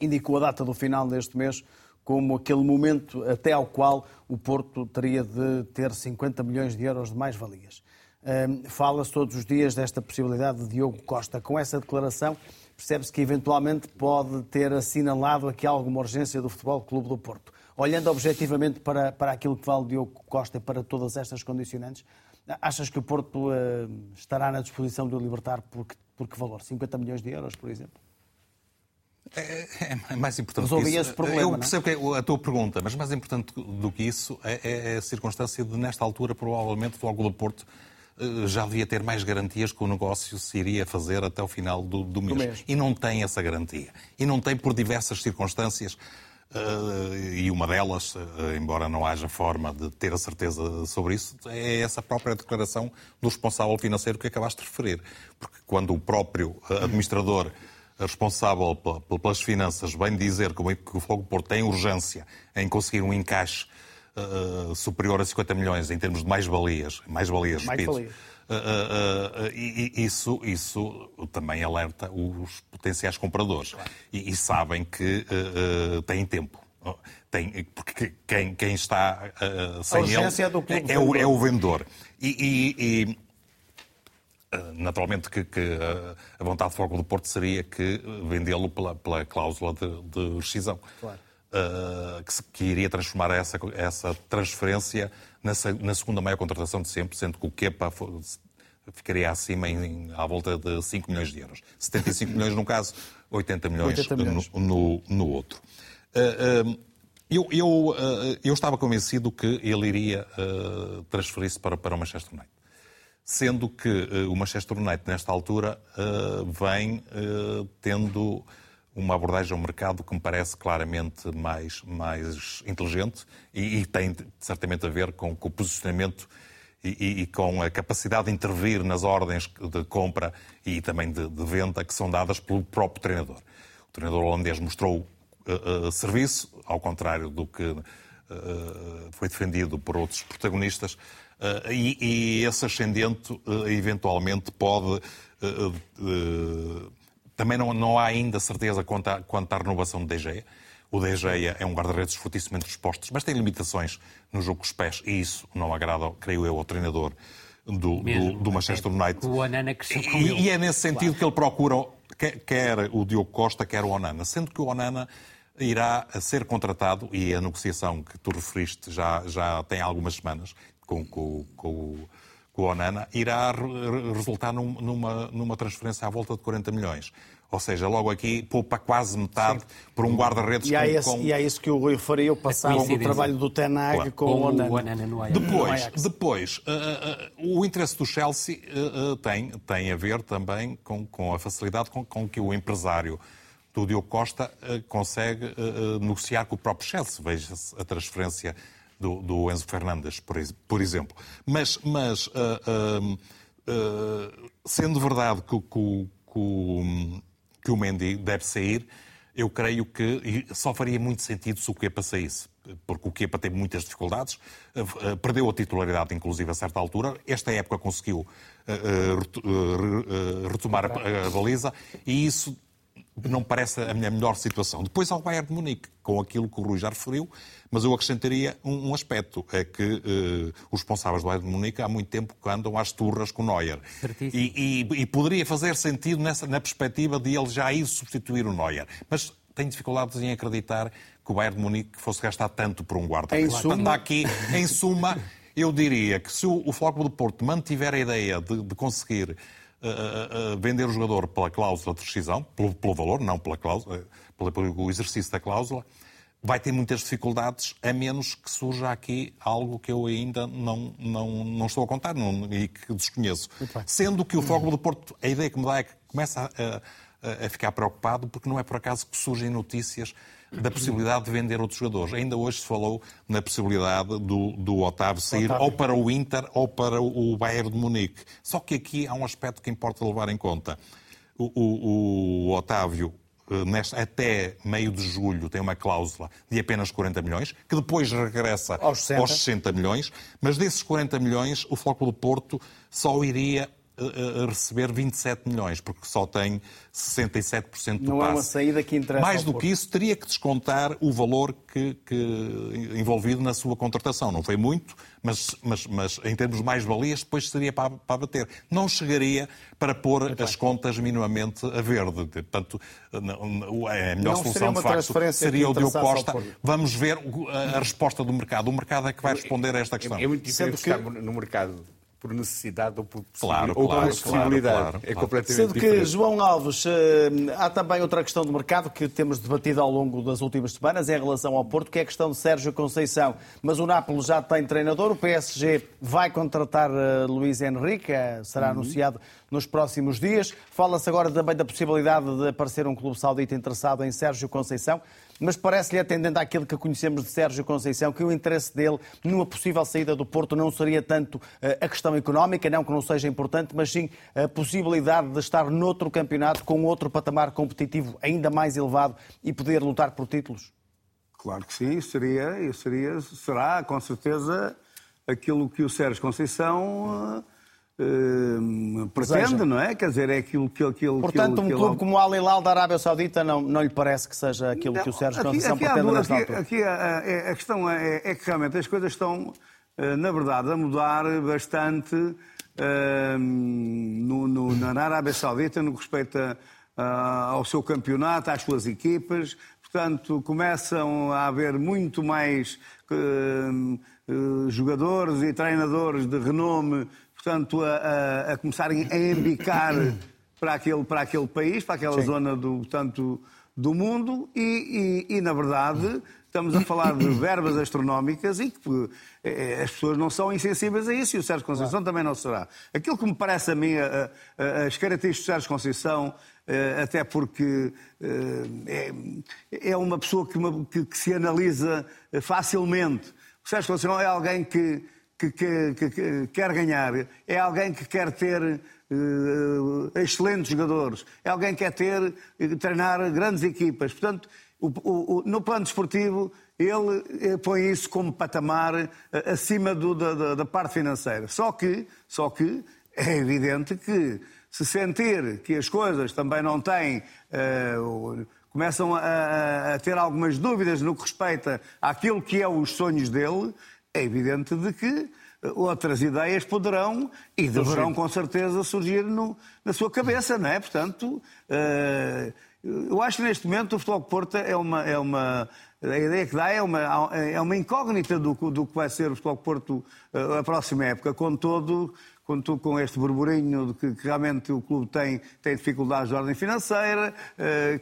indicou a data do final deste mês como aquele momento até ao qual o Porto teria de ter 50 milhões de euros de mais-valias. Hum, Fala-se todos os dias desta possibilidade de Diogo Costa. Com essa declaração, percebe-se que eventualmente pode ter assinalado aqui alguma urgência do Futebol Clube do Porto. Olhando objetivamente para, para aquilo que vale Diogo Costa e para todas estas condicionantes, achas que o Porto uh, estará na disposição de o libertar por que, por que valor? 50 milhões de euros, por exemplo? É, é mais importante Resolvi que isso. problema, Eu é? percebo que é a tua pergunta, mas mais importante do que isso é, é a circunstância de, nesta altura, provavelmente, o Futebol do Porto já devia ter mais garantias que o negócio se iria fazer até o final do, do mês. mês. E não tem essa garantia. E não tem por diversas circunstâncias. eh, e uma delas, eh, embora não haja forma de ter a certeza sobre isso, é essa própria declaração do responsável financeiro que acabaste de referir. Porque quando o próprio eh, administrador responsável pela- pelas finanças vem dizer que o Fogo Porto tem urgência em conseguir um encaixe eh, superior a 50 milhões em termos de mais-valias, mais-valias, repito, Mais-valias. Uh, uh, uh, isso, isso também alerta os potenciais compradores. E, e sabem que uh, uh, têm tempo. Uh, Tem, porque quem, quem está sem ele é clube é, o, vendedor. é o vendedor. E, e- e, naturalmente que, que, a vontade de fogo do Porto seria que vendê-lo pela, pela cláusula de, de rescisão. Uh, que, se- que iria transformar essa, essa transferência na, na segunda maior contratação de sempre, sendo que o Kepa ficaria acima em, em- à volta de 5 milhões de euros. 75 milhões num caso, 80 milhões, 80 milhões. No, no, no outro. Uh, eu, eu, eu estava convencido que ele iria transferir-se para, para o Manchester United. Sendo que o Manchester United, nesta altura, vem tendo uma abordagem ao mercado que me parece claramente mais, mais inteligente e, e tem certamente a ver com, com o posicionamento e, e- com a capacidade de intervir nas ordens de compra e também de, de venda que são dadas pelo próprio treinador. O treinador holandês mostrou uh, uh, serviço, ao contrário do que uh, foi defendido por outros protagonistas, uh, e, e esse ascendente uh, eventualmente pode. Também não, não há ainda certeza quanto à, quanto à renovação de De Gea. O De Gea é um guarda-redes fortissimamente dispostos, mas tem limitações no jogo com os pés, e isso não agrada, creio eu, ao treinador do, do, Mesmo. do Manchester United. O Onana cresceu com E, e é nesse sentido que ele procura, quer, o Diogo Costa, quer o Onana. Sendo que o Onana irá ser contratado, e a negociação que tu referiste já, já tem algumas semanas com, com, com, o- com o Onana, irá re- re- resultar num- numa, numa transferência à volta de 40 milhões. Ou seja, logo aqui poupa quase metade por um guarda-redes E com, com- e há isso que o Rui o passado do coincidência. trabalho do Tenag Claro. com, Com o o Onana. Onana no Ajax. No Depois, Ajax. depois uh, uh, uh, o interesse do Chelsea uh, uh, tem, tem a ver também com, com a facilidade com, com que o empresário do Diogo Costa uh, consegue negociar com o próprio Chelsea. Veja-se a transferência do, do Enzo Fernandes, por, por exemplo. Mas, mas uh, um, uh, sendo verdade que, que que que o Mendy deve sair, eu creio que só faria muito sentido se o Kepa saísse. Porque o Kepa tem muitas dificuldades, perdeu a titularidade, inclusive, a certa altura. Esta época conseguiu retomar a baliza e isso não parece a minha melhor situação. Depois ao Bayern de Munique, com aquilo que o Rui já referiu, mas eu acrescentaria um, um aspecto, é que eh, os responsáveis do Bayern de Munique há muito tempo que andam às turras com o Neuer. Certíssimo. E, e- e poderia fazer sentido nessa, na perspectiva de ele já ir substituir o Neuer. Mas tenho dificuldades em acreditar que o Bayern de Munique fosse gastar tanto por um guarda-redes. Em suma- Portanto, há aqui, em suma, eu diria que se o, o Futebol do Porto mantiver a ideia de, de conseguir uh, uh, uh, vender o jogador pela cláusula de rescisão, pelo, pelo valor, não pela cláusula, eh, pelo, pelo exercício da cláusula, vai ter muitas dificuldades, a menos que surja aqui algo que eu ainda não, não, não estou a contar não- e que desconheço. Sendo que o Fogo do Porto, a ideia que me dá é que começa a, a- a ficar preocupado, porque não é por acaso que surgem notícias da possibilidade de vender outros jogadores. Ainda hoje se falou na possibilidade do, do Otávio sair Otávio. ou para o Inter ou para o Bayern de Munique. Só que aqui há um aspecto que importa levar em conta. O, o- o Otávio eh, até meio de julho, tem uma cláusula de apenas 40 milhões, que depois regressa Aos 60. aos 60 milhões, mas desses 40 milhões, o Flóculo do Porto só iria eh, eh, receber 27 milhões, porque só tem 67% do Não passe. é uma saída que interessa Mais ao do Porto. que isso, teria que descontar o valor que, que- envolvido na sua contratação. Não foi muito, mas, mas, mas em termos mais valias, depois seria para, para bater. Não chegaria para pôr as contas minimamente a verde. Portanto, não- não- a melhor Não solução, de facto, seria o Diogo Costa. Porto. Vamos ver a, a resposta do mercado. O mercado é que vai responder a esta questão. É, é muito diferente Sendo que- estar no mercado por necessidade ou por, Claro, ou claro, por possibilidade. claro, claro, é completamente Sendo que, diferente. João Alves, eh, há também outra questão de mercado que temos debatido ao longo das últimas semanas em relação ao Porto, que é a questão de Sérgio Conceição. Mas o Nápoles já tem treinador, o PSG vai contratar eh, Luís Henrique, eh, será anunciado nos próximos dias. Fala-se agora também da possibilidade de aparecer um clube saudita interessado em Sérgio Conceição. Mas parece-lhe, atendendo àquilo que conhecemos de Sérgio Conceição, que o interesse dele numa possível saída do Porto não seria tanto eh, a questão económica, não que não seja importante, mas sim a possibilidade de estar noutro campeonato com outro patamar competitivo ainda mais elevado e poder lutar por títulos? Claro que sim, seria, seria, será com certeza aquilo que o Sérgio Conceição eh, pretende, não é? Quer dizer, é aquilo que, aquilo, Portanto, aquilo, um clube como o Al Hilal da Arábia Saudita não, não lhe parece que seja aquilo que o Sérgio Aqui- Conceição aqui pretende duas- nesta aqui, aqui a, a- a questão é, é que realmente as coisas estão, eh, na verdade, a mudar bastante eh, no- no- na Arábia Saudita no que respeita ah, ao seu campeonato, às suas equipas. Portanto, começam a haver muito mais eh, eh, jogadores e treinadores de renome, portanto, a, a- a começarem a embicar para aquele, para aquele país, para aquela zona do, portanto, do mundo e, e- e, na verdade, estamos a falar de verbas astronómicas e que eh, as pessoas não são insensíveis a isso e o Sérgio Conceição também não será. Aquilo que me parece a mim, a- a- as características do Sérgio Conceição, eh, até porque eh, é, é uma pessoa que, uma- que- que se analisa eh, facilmente. O Sérgio Conceição é alguém que, que- que- que- que quer ganhar, é alguém que quer ter eh, excelentes jogadores, é alguém que quer ter, eh, treinar grandes equipas. Portanto, o- o- o- no plano desportivo, ele põe isso como patamar eh, acima do- da, da- da parte financeira. Só que, só que é evidente que se sentir que as coisas também não têm. começam a- a ter algumas dúvidas no que respeita àquilo que é os sonhos dele, é evidente de que eh, outras ideias poderão e deverão com certeza surgir no- na sua cabeça, não é? Portanto, eh, eu acho que neste momento o Futebol Porto é uma, é uma a ideia que dá é uma, é uma incógnita do, que- do que vai ser o Futebol Porto eh, a próxima época, com todo, com, este burburinho de que, que realmente o clube tem, tem dificuldades de ordem financeira,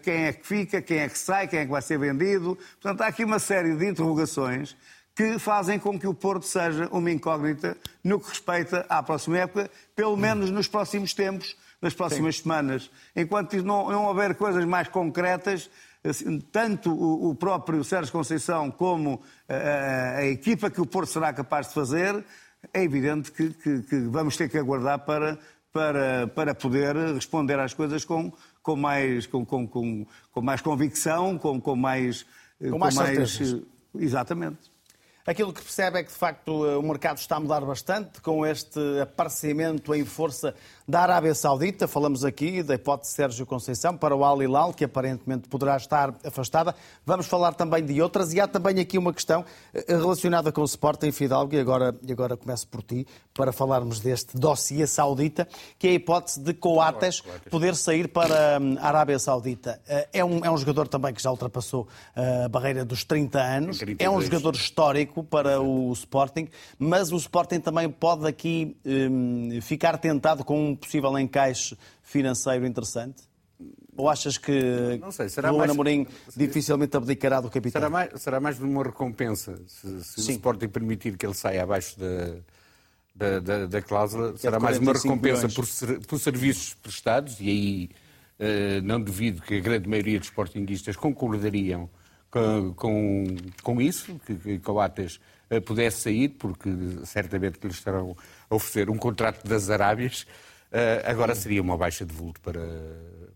quem é que fica, quem é que sai, quem é que vai ser vendido. Portanto, há aqui uma série de interrogações que fazem com que o Porto seja uma incógnita no que respeita à próxima época, pelo menos nos próximos tempos, nas próximas semanas. Enquanto não, não houver coisas mais concretas, assim, tanto o, próprio Sérgio Conceição como a, a- a equipa que o Porto será capaz de fazer, é evidente que, que- que vamos ter que aguardar para, para, para poder responder às coisas com, com, mais, com, com, com, com mais convicção, com, com mais. Com mais certezas. eh, Exatamente. Aquilo que percebe é que, de facto, o mercado está a mudar bastante com este aparecimento em força da Arábia Saudita. Falamos aqui da hipótese de Sérgio Conceição para o Al Hilal, que aparentemente poderá estar afastada. Vamos falar também de outras e há também aqui uma questão eh, relacionada com o Sporting Fidalgo, e agora, e agora começo por ti, para falarmos deste dossiê saudita, que é a hipótese de Coates poder sair para hum, a Arábia Saudita. Eh, É um, é um jogador também que já ultrapassou eh, a barreira dos 30 anos, é um 32. jogador histórico para o Sporting, mas o Sporting também pode aqui hum, ficar tentado com um possível encaixe financeiro interessante? Ou achas que Não sei, será Luan mais- Amorim dificilmente abdicará do capitão? Será mais, será mais uma recompensa. Se, se o. Sporting permitir que ele saia abaixo da, da, da, da cláusula, é será mais uma 45 recompensa por, por serviços prestados, e aí eh, não duvido que a grande maioria dos sportinguistas concordariam com, com, isso, que, que Coates eh, pudesse sair, porque certamente que lhes estarão a oferecer um contrato das Arábias. agora seria uma baixa de vulto para,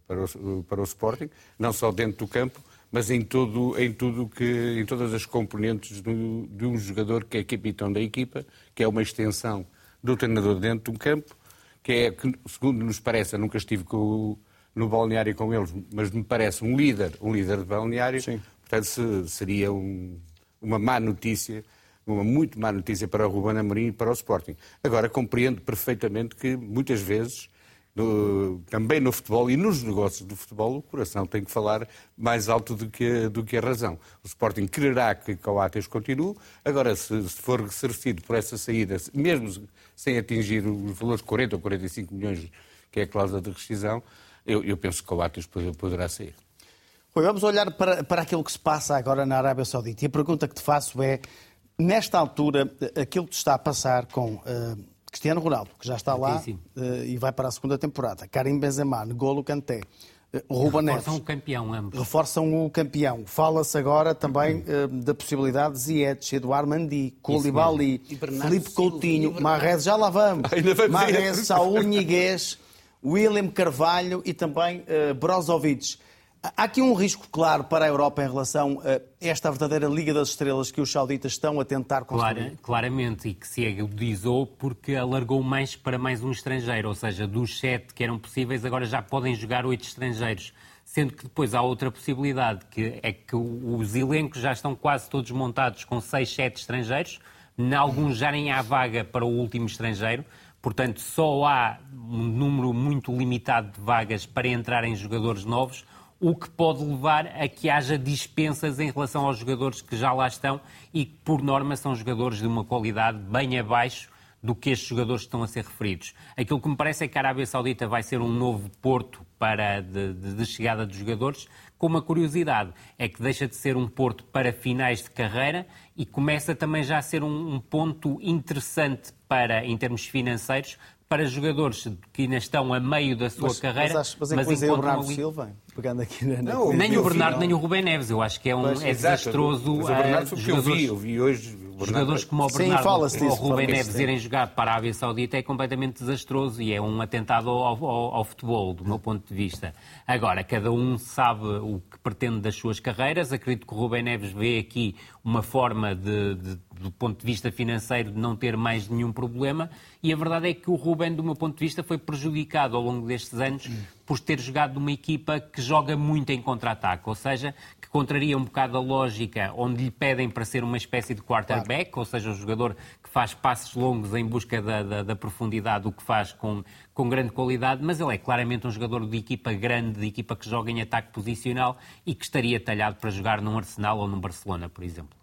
para, o, para o Sporting, não só dentro do campo, mas em, todo, em, tudo que, em todas as componentes do, de um jogador que é capitão da equipa, que é uma extensão do treinador dentro do campo, que é, segundo nos parece, nunca estive com, no balneário com eles, mas me parece um líder, um líder de balneário, Sim. Portanto se, seria um, uma má notícia, uma muito má notícia para o Ruben Amorim e para o Sporting. Agora, compreendo perfeitamente que muitas vezes no, também no futebol e nos negócios do futebol, o coração tem que falar mais alto do que, do que a razão. O Sporting quererá que Coates continue, agora, se, se for ressarcido por essa saída, mesmo sem atingir os valores de 40 ou 45 milhões, que é a cláusula de rescisão, eu, eu penso que Coates poderá sair. Vamos olhar para, para aquilo que se passa agora na Arábia Saudita. E a pergunta que te faço é, nesta altura, aquilo que está a passar com. Uh, Cristiano Ronaldo, que já está lá uh, e vai para a segunda temporada. Karim Benzema, N'Golo Kanté. Uh, reforçam Neves. o campeão, ambos. Reforçam o campeão. Fala-se agora também uh, da possibilidade de Ziyech, Eduardo Mandi, Koulibaly, Felipe Coutinho, Marrez, já lá vamos. Marrez, Saúl Niguez, William Carvalho e também uh, Brozovic. Há aqui um risco claro para a Europa em relação a esta verdadeira Liga das Estrelas que os sauditas estão a tentar construir? Clara, claramente, e que se agudizou porque alargou mais para mais um estrangeiro, ou seja, dos sete que eram possíveis, agora já podem jogar oito estrangeiros. Sendo que depois há outra possibilidade, que é que os elencos já estão quase todos montados com seis, sete estrangeiros, em alguns já nem há vaga para o último estrangeiro, portanto só há um número muito limitado de vagas para entrarem jogadores novos, o que pode levar a que haja dispensas em relação aos jogadores que já lá estão e que, por norma, são jogadores de uma qualidade bem abaixo do que estes jogadores estão a ser referidos. Aquilo que me parece é que a Arábia Saudita vai ser um novo porto para de, de, de chegada de jogadores, com uma curiosidade, é que deixa de ser um porto para finais de carreira e começa também já a ser um, um ponto interessante para, em termos financeiros, para jogadores que ainda estão a meio da sua mas, carreira. Mas, mas, mas o Bernardo ali... Silva, pegando aqui na. Não, nem o Bernardo, nem o Rubem Neves. Eu acho que é, um, pois, é desastroso. Mas o Bernardo jogadores, eu vi, eu vi hoje. Jogadores como o Bernardo ou o Rubem Neves irem jogar para a Arábia Saudita é completamente desastroso e é um atentado ao, ao, ao, futebol, do meu ponto de vista. Agora, cada um sabe o que pretende das suas carreiras. Acredito que o Rubem Neves vê aqui uma forma de, de do ponto de vista financeiro, de não ter mais nenhum problema. E a verdade é que o Ruben, do meu ponto de vista, foi prejudicado ao longo destes anos por ter jogado numa equipa que joga muito em contra-ataque, ou seja, que contraria um bocado a lógica onde lhe pedem para ser uma espécie de quarterback, claro. ou seja, um jogador que faz passos longos em busca da, da, da, profundidade, o que faz com, com grande qualidade, mas ele é claramente um jogador de equipa grande, de equipa que joga em ataque posicional e que estaria talhado para jogar num Arsenal ou num Barcelona, por exemplo.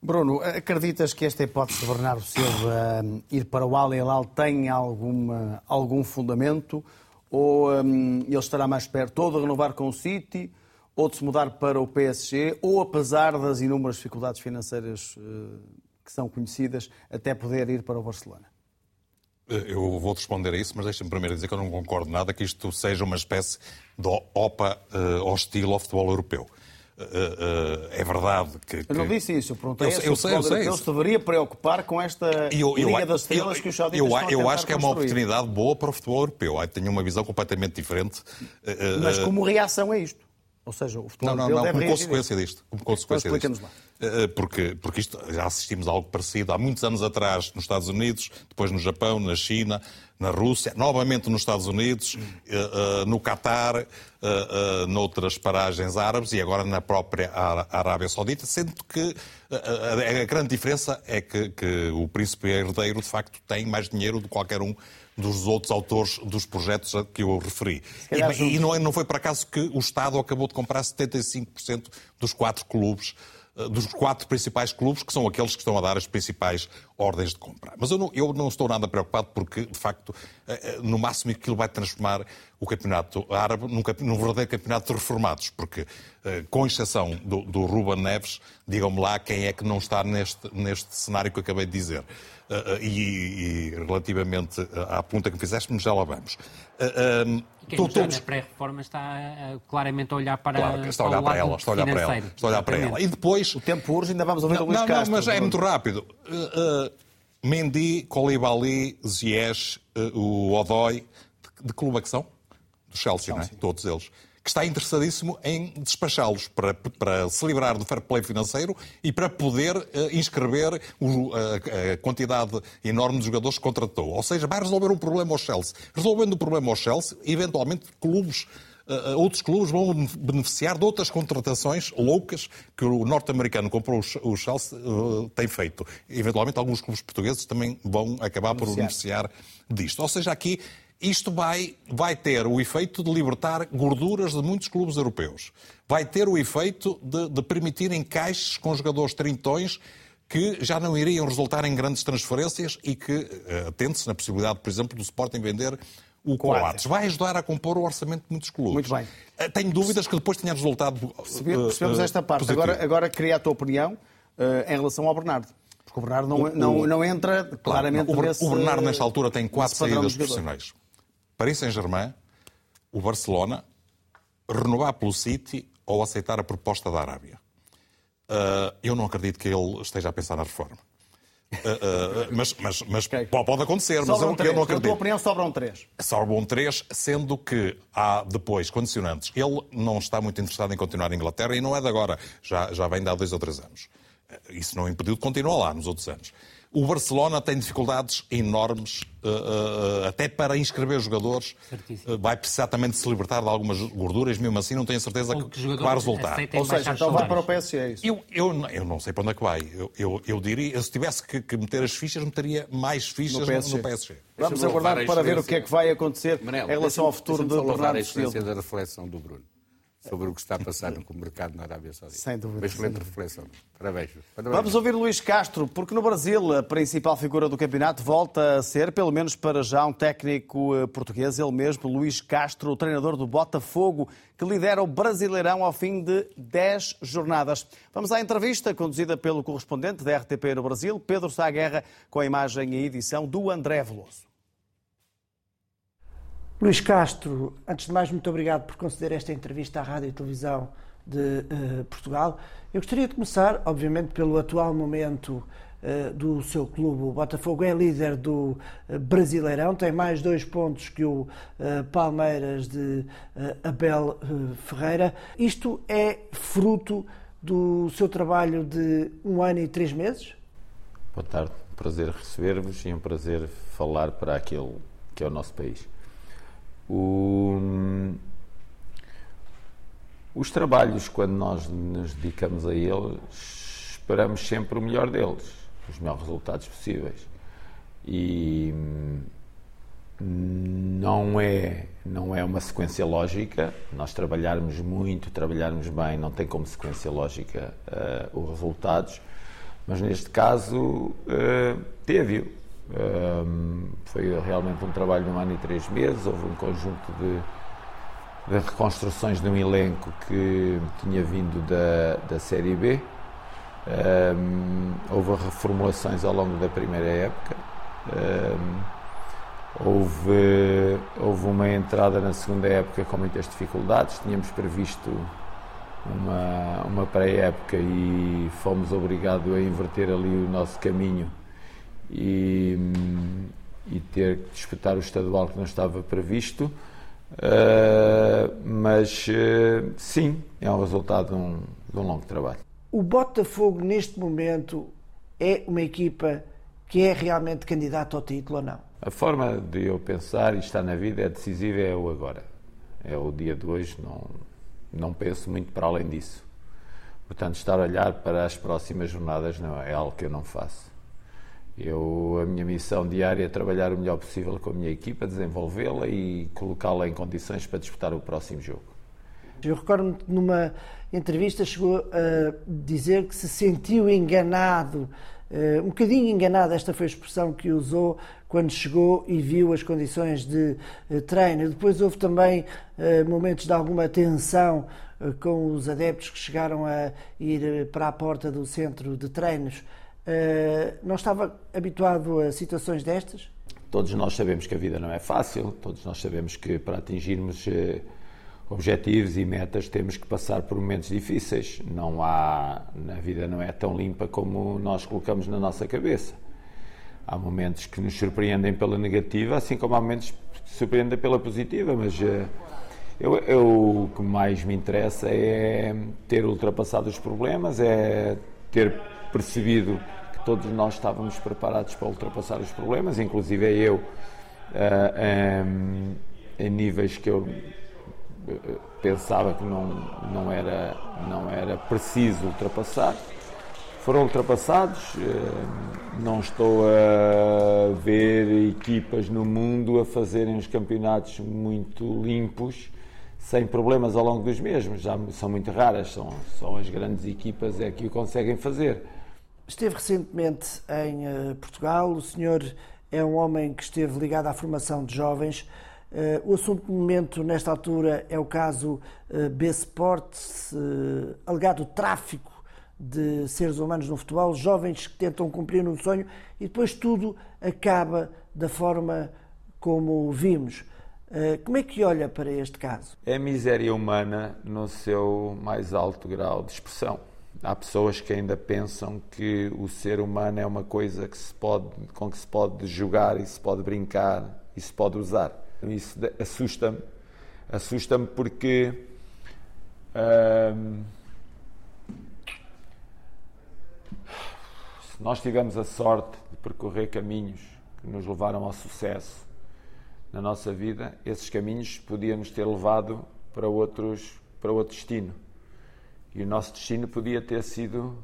Bruno, acreditas que esta hipótese de Bernardo Silva um, ir para o Al Hilal tem alguma, algum fundamento? Ou um, ele estará mais perto ou de renovar com o City, ou de se mudar para o PSG, ou apesar das inúmeras dificuldades financeiras uh, que são conhecidas, até poder ir para o Barcelona? Eu vou responder a isso, mas deixa-me primeiro dizer que eu não concordo nada que isto seja uma espécie de OPA uh, hostil ao futebol europeu. Uh, uh, é verdade que, que, Eu não disse isso, eu perguntei eu, eu sei, eu sei, ele se deveria preocupar com esta eu, eu, Liga das Estrelas que o Sauditas Eu, eu, acho que é uma oportunidade boa para o futebol europeu. Tenho uma visão completamente diferente. Mas como reação a isto? Ou seja, o futebol não, não, não, como consequência disto. Como consequência então, disto. Lá. Porque, porque isto, já assistimos a algo parecido há muitos anos atrás nos Estados Unidos, depois no Japão, na China, na Rússia, novamente nos Estados Unidos, uh, uh, no Catar, noutras paragens árabes e agora na própria Arábia Saudita, sendo que a grande diferença é que, que o príncipe herdeiro, de facto, tem mais dinheiro do que qualquer um dos outros autores dos projetos a que eu referi. E, e não, é, não foi por acaso que o Estado acabou de comprar 75% dos quatro clubes eh, dos quatro principais clubes, que são aqueles que estão a dar as principais ordens de compra. Mas eu não, eu não estou nada preocupado porque, de facto, eh, eh, no máximo aquilo vai transformar o campeonato árabe num, num verdadeiro campeonato de reformados, porque, com exceção do, do Ruben Neves, digam-me lá quem é que não está neste, neste cenário que eu acabei de dizer. E, e, relativamente à pergunta que me fizeste, já lá vamos. Quem está na pré-reforma está uh, claramente a olhar para, claro, está a olhar para ela, está a olhar para ela, está a olhar para ela. E depois o tempo urge, ainda vamos ouvir não, o Luís não, Castro. Não, mas é muito rápido. Uh, uh, Mendy, Colibali, Ziyech, o Odoi, de clube é que são? Do Chelsea, Chelsea. não é? Todos eles que está interessadíssimo em despachá-los para, para se livrar do fair play financeiro e para poder uh, inscrever o, a, a, quantidade enorme de jogadores que contratou. Ou seja, vai resolver um problema ao Chelsea. Resolvendo o problema ao Chelsea, eventualmente clubes Uh, outros clubes vão beneficiar de outras contratações loucas que o norte-americano comprou o Chelsea tem feito. Eventualmente, alguns clubes portugueses também vão acabar por beneficiar disto. Ou seja, aqui isto vai, vai ter o efeito de libertar gorduras de muitos clubes europeus. Vai ter o efeito de, de permitir encaixes com jogadores trintões que já não iriam resultar em grandes transferências e que uh, atende-se na possibilidade, por exemplo, do Sporting vender o Coates. Vai ajudar a compor o orçamento de muitos clubes. Muito bem. Uh, tenho dúvidas que depois tenha resultado. Uh, Percebemos esta parte. Agora, agora queria a tua opinião em relação ao Bernardo. Porque o Bernardo não, o, não, não entra claramente claro, nesse. O Bernardo, nesta altura, tem quatro saídas profissionais. Paris Saint-Germain, o Barcelona, renovar pelo City ou aceitar a proposta da Arábia. Uh, eu não acredito que ele esteja a pensar na reforma. Uh, uh, mas mas, mas okay. pode acontecer, sobram mas eu, três. eu não acredito. Na tua opinião, sobram três. Sobram três, sendo que há depois condicionantes. Ele não está muito interessado em continuar em Inglaterra e não é de agora, já, já vem de há dois ou três anos. Isso não impediu de continuar lá nos outros anos. O Barcelona tem dificuldades enormes, uh, uh, até para inscrever jogadores. Uh, vai precisar também de se libertar de algumas gorduras, mesmo assim não tenho certeza que, que vai resultar. Ou seja, então vai para o PSG, é isso? Eu, eu, eu não sei para onde é que vai. Eu, eu, eu diria, se tivesse que, que, meter as fichas, meteria mais fichas no PSG. No PSG. Vamos aguardar para ver o que é que vai acontecer Manel, em relação ao futuro do Bernardo Silva. da reflexão do Bruno sobre o que está a passar no mercado na Arábia Saudita. Sem dúvida. Uma excelente reflexão. Parabéns. Parabéns. Vamos ouvir Luís Castro, porque no Brasil a principal figura do campeonato volta a ser, pelo menos para já, um técnico eh, português, ele mesmo, Luís Castro, o treinador do Botafogo, que lidera o Brasileirão ao fim de 10 jornadas. Vamos à entrevista conduzida pelo correspondente da RTP no Brasil, Pedro Sá Guerra, com a imagem e edição do André Veloso. Luís Castro, antes de mais, muito obrigado por conceder esta entrevista à Rádio e Televisão de uh, Portugal. Eu gostaria de começar, obviamente, pelo atual momento uh, do seu clube. O Botafogo é líder do uh, Brasileirão, tem mais dois pontos que o Palmeiras de Abel Ferreira. Isto é fruto do seu trabalho de um ano e três meses? Boa tarde, prazer receber-vos e um prazer falar para aquele que é o nosso país. O, os trabalhos, quando nós nos dedicamos a eles, esperamos sempre o melhor deles, os melhores resultados possíveis. E não é, não é uma sequência lógica. Nós trabalharmos muito, trabalharmos bem, não tem como sequência lógica uh, os resultados, mas neste caso uh, teve. Um, foi realmente um trabalho de um ano e três meses. Houve um conjunto de, de reconstruções de um elenco que tinha vindo da, da Série B. Um, houve reformulações ao longo da primeira época. Um, houve, houve uma entrada na segunda época com muitas dificuldades. Tínhamos previsto uma, uma pré-época e fomos obrigados a inverter ali o nosso caminho e, e ter que disputar o estadual que não estava previsto. Uh, mas uh, sim, é um resultado de um, de um longo trabalho. O Botafogo, neste momento, é uma equipa que é realmente candidata ao título ou não? A forma de eu pensar e estar na vida é decisiva, é o agora. É o dia de hoje, não, não penso muito para além disso. Portanto, estar a olhar para as próximas jornadas não é algo que eu não faço. Eu, a minha missão diária é trabalhar o melhor possível com a minha equipa, desenvolvê-la e colocá-la em condições para disputar o próximo jogo. Eu recordo-me que numa entrevista chegou a dizer que se sentiu enganado, eh, um bocadinho enganado, esta foi a expressão que usou quando chegou e viu as condições de eh, treino. Depois houve também eh, momentos de alguma tensão com os adeptos que chegaram a ir para a porta do centro de treinos. Uh, não estava habituado a situações destas? Todos nós sabemos que a vida não é fácil, todos nós sabemos que para atingirmos uh, objetivos e metas temos que passar por momentos difíceis. Não há, na vida não é tão limpa como nós colocamos na nossa cabeça. há momentos que nos surpreendem pela negativa, assim como há momentos que surpreendem pela positiva, mas uh, eu, eu, o que mais me interessa é ter ultrapassado os problemas, é ter percebido todos nós estávamos preparados para ultrapassar os problemas, inclusive eu, uh, um, em níveis que eu eh, pensava que não, não, era, não era preciso ultrapassar. Foram ultrapassados. Não estou a ver equipas no mundo a fazerem os campeonatos muito limpos sem problemas ao longo dos mesmos. Já são muito raras, são, só as grandes equipas é que o conseguem fazer. Esteve recentemente em uh, Portugal, o senhor é um homem que esteve ligado à formação de jovens. Uh, o assunto do momento, nesta altura, é o caso uh, B-Sports, alegado tráfico de seres humanos no futebol, jovens que tentam cumprir um sonho e depois tudo acaba da forma como vimos. Eh, como é que olha para este caso? É a miséria humana no seu mais alto grau de expressão. Há pessoas que ainda pensam que o ser humano é uma coisa que se pode, com que se pode jogar e se pode brincar e se pode usar. Isso assusta-me. Assusta-me porque hum, se nós tivemos a sorte de percorrer caminhos que nos levaram ao sucesso, na nossa vida, esses caminhos podiam-nos ter levado para outros para outro destino. E o nosso destino podia ter sido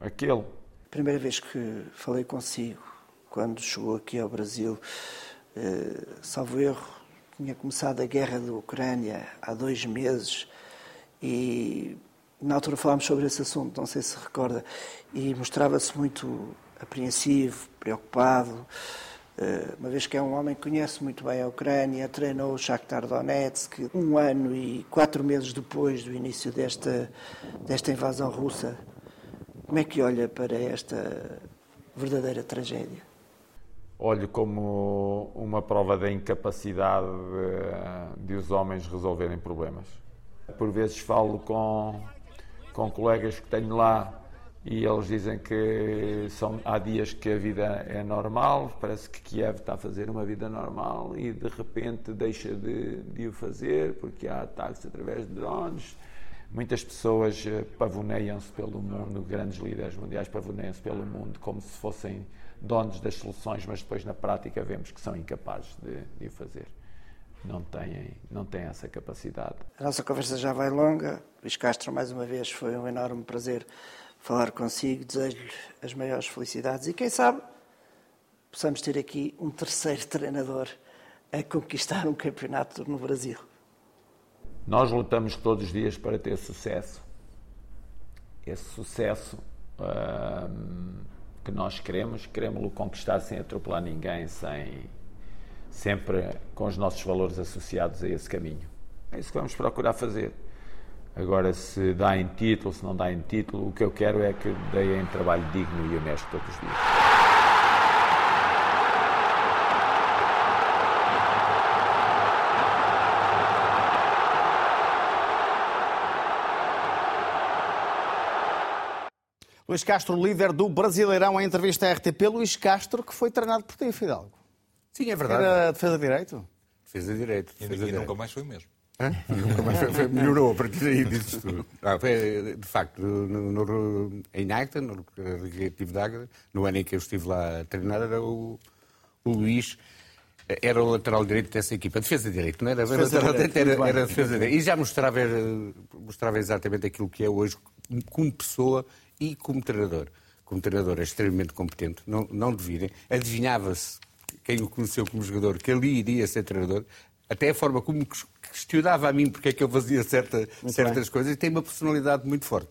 aquele. Primeira vez que falei consigo, quando chegou aqui ao Brasil, eh, salvo erro, tinha começado a guerra da Ucrânia há dois meses e na altura falámos sobre esse assunto, não sei se recorda, e mostrava-se muito apreensivo, preocupado. Eh, uma vez que é um homem que conhece muito bem a Ucrânia, treinou o Shakhtar Donetsk um ano e quatro meses depois do início desta, desta invasão russa. Como é que olha para esta verdadeira tragédia? Olho como uma prova da incapacidade de, de os homens resolverem problemas. Por vezes falo com, com colegas que tenho lá e eles dizem que são, há dias que a vida é normal, parece que Kiev está a fazer uma vida normal e de repente deixa de, de o fazer porque há ataques através de drones. Muitas pessoas eh, pavoneiam-se pelo mundo, grandes líderes mundiais pavoneiam-se pelo mundo como se fossem donos das soluções, mas depois na prática vemos que são incapazes de, de o fazer. Não têm, não têm essa capacidade. A nossa conversa já vai longa. Luís Castro, mais uma vez, foi um enorme prazer falar consigo. Desejo-lhe as maiores felicidades e, quem sabe, possamos ter aqui um terceiro treinador a conquistar um campeonato no Brasil. Nós lutamos todos os dias para ter sucesso. Esse sucesso que nós queremos, queremos-lo conquistar sem atropelar ninguém, sem sempre com os nossos valores associados a esse caminho. É isso que vamos procurar fazer. Agora, se dá em título, se não dá em título, o que eu quero é que deem trabalho digno e honesto todos os dias. Luís Castro, líder do Brasileirão, em entrevista à RTP. Luís Castro, que foi treinado por ti, Fidalgo. Sim, é verdade. Era defesa de direito? Defesa de direito. Defesa e, direito. nunca mais foi o mesmo. Foi, melhorou a partir daí disso tudo. Ah, foi, de facto, no, no, em Águeda, no Recreativo de Águeda, no ano em que eu estive lá a treinar, era o, o Luís era o lateral direito dessa equipa. Defesa de direito, não era? Defesa lateral direito, era, era defesa direito. E já mostrava, mostrava exatamente aquilo que é hoje como pessoa e como treinador. Como treinador é extremamente competente, não, não dividem. Adivinhava-se, quem o conheceu como jogador, que ali iria ser treinador. Até a forma como questionava a mim porque é que eu fazia certa, certas bem. coisas e tem uma personalidade muito forte.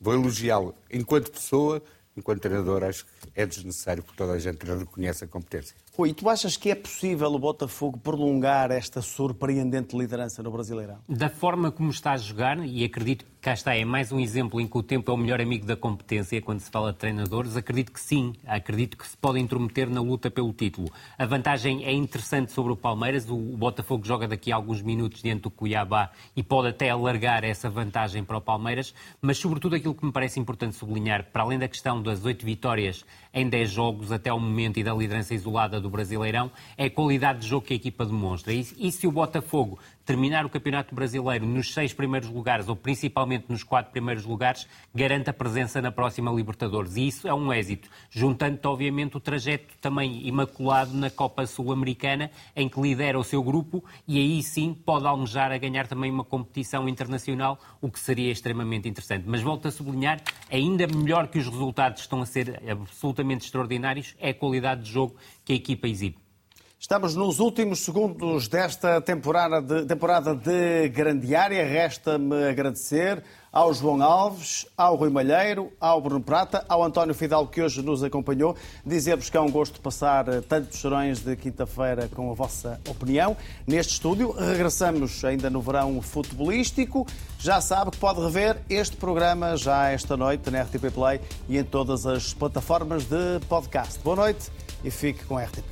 Vou elogiá-lo enquanto pessoa, enquanto treinador, acho que é desnecessário porque toda a gente reconhece a competência. Rui, tu achas que é possível o Botafogo prolongar esta surpreendente liderança no Brasileirão? Da forma como está a jogar, e acredito cá está, é mais um exemplo em que o tempo é o melhor amigo da competência quando se fala de treinadores. Acredito que sim, acredito que se pode intrometer na luta pelo título. A vantagem é interessante sobre o Palmeiras. O Botafogo joga daqui a alguns minutos diante do Cuiabá e pode até alargar essa vantagem para o Palmeiras, mas sobretudo aquilo que me parece importante sublinhar, para além da questão das oito vitórias em 10 jogos até o momento e da liderança isolada do Brasileirão, é a qualidade de jogo que a equipa demonstra. E, e se o Botafogo terminar o Campeonato Brasileiro nos seis primeiros lugares, ou principalmente nos quatro primeiros lugares, garante a presença na próxima Libertadores. E isso é um êxito, juntando obviamente, o trajeto também imaculado na Copa Sul-Americana, em que lidera o seu grupo e aí sim pode almejar a ganhar também uma competição internacional, o que seria extremamente interessante. Mas volto a sublinhar, ainda melhor que os resultados estão a ser absolutamente extraordinários, é a qualidade de jogo que a equipa exibe. Estamos nos últimos segundos desta temporada de, temporada de Grande Área. Resta-me agradecer ao João Alves, ao Rui Malheiro, ao Bruno Prata, ao António Fidal, que hoje nos acompanhou. Dizer-vos que é um gosto passar tantos chorões de quinta-feira com a vossa opinião neste estúdio. Regressamos ainda no verão futebolístico. Já sabe que pode rever este programa já esta noite na RTP Play e em todas as plataformas de podcast. Boa noite e fique com a RTP.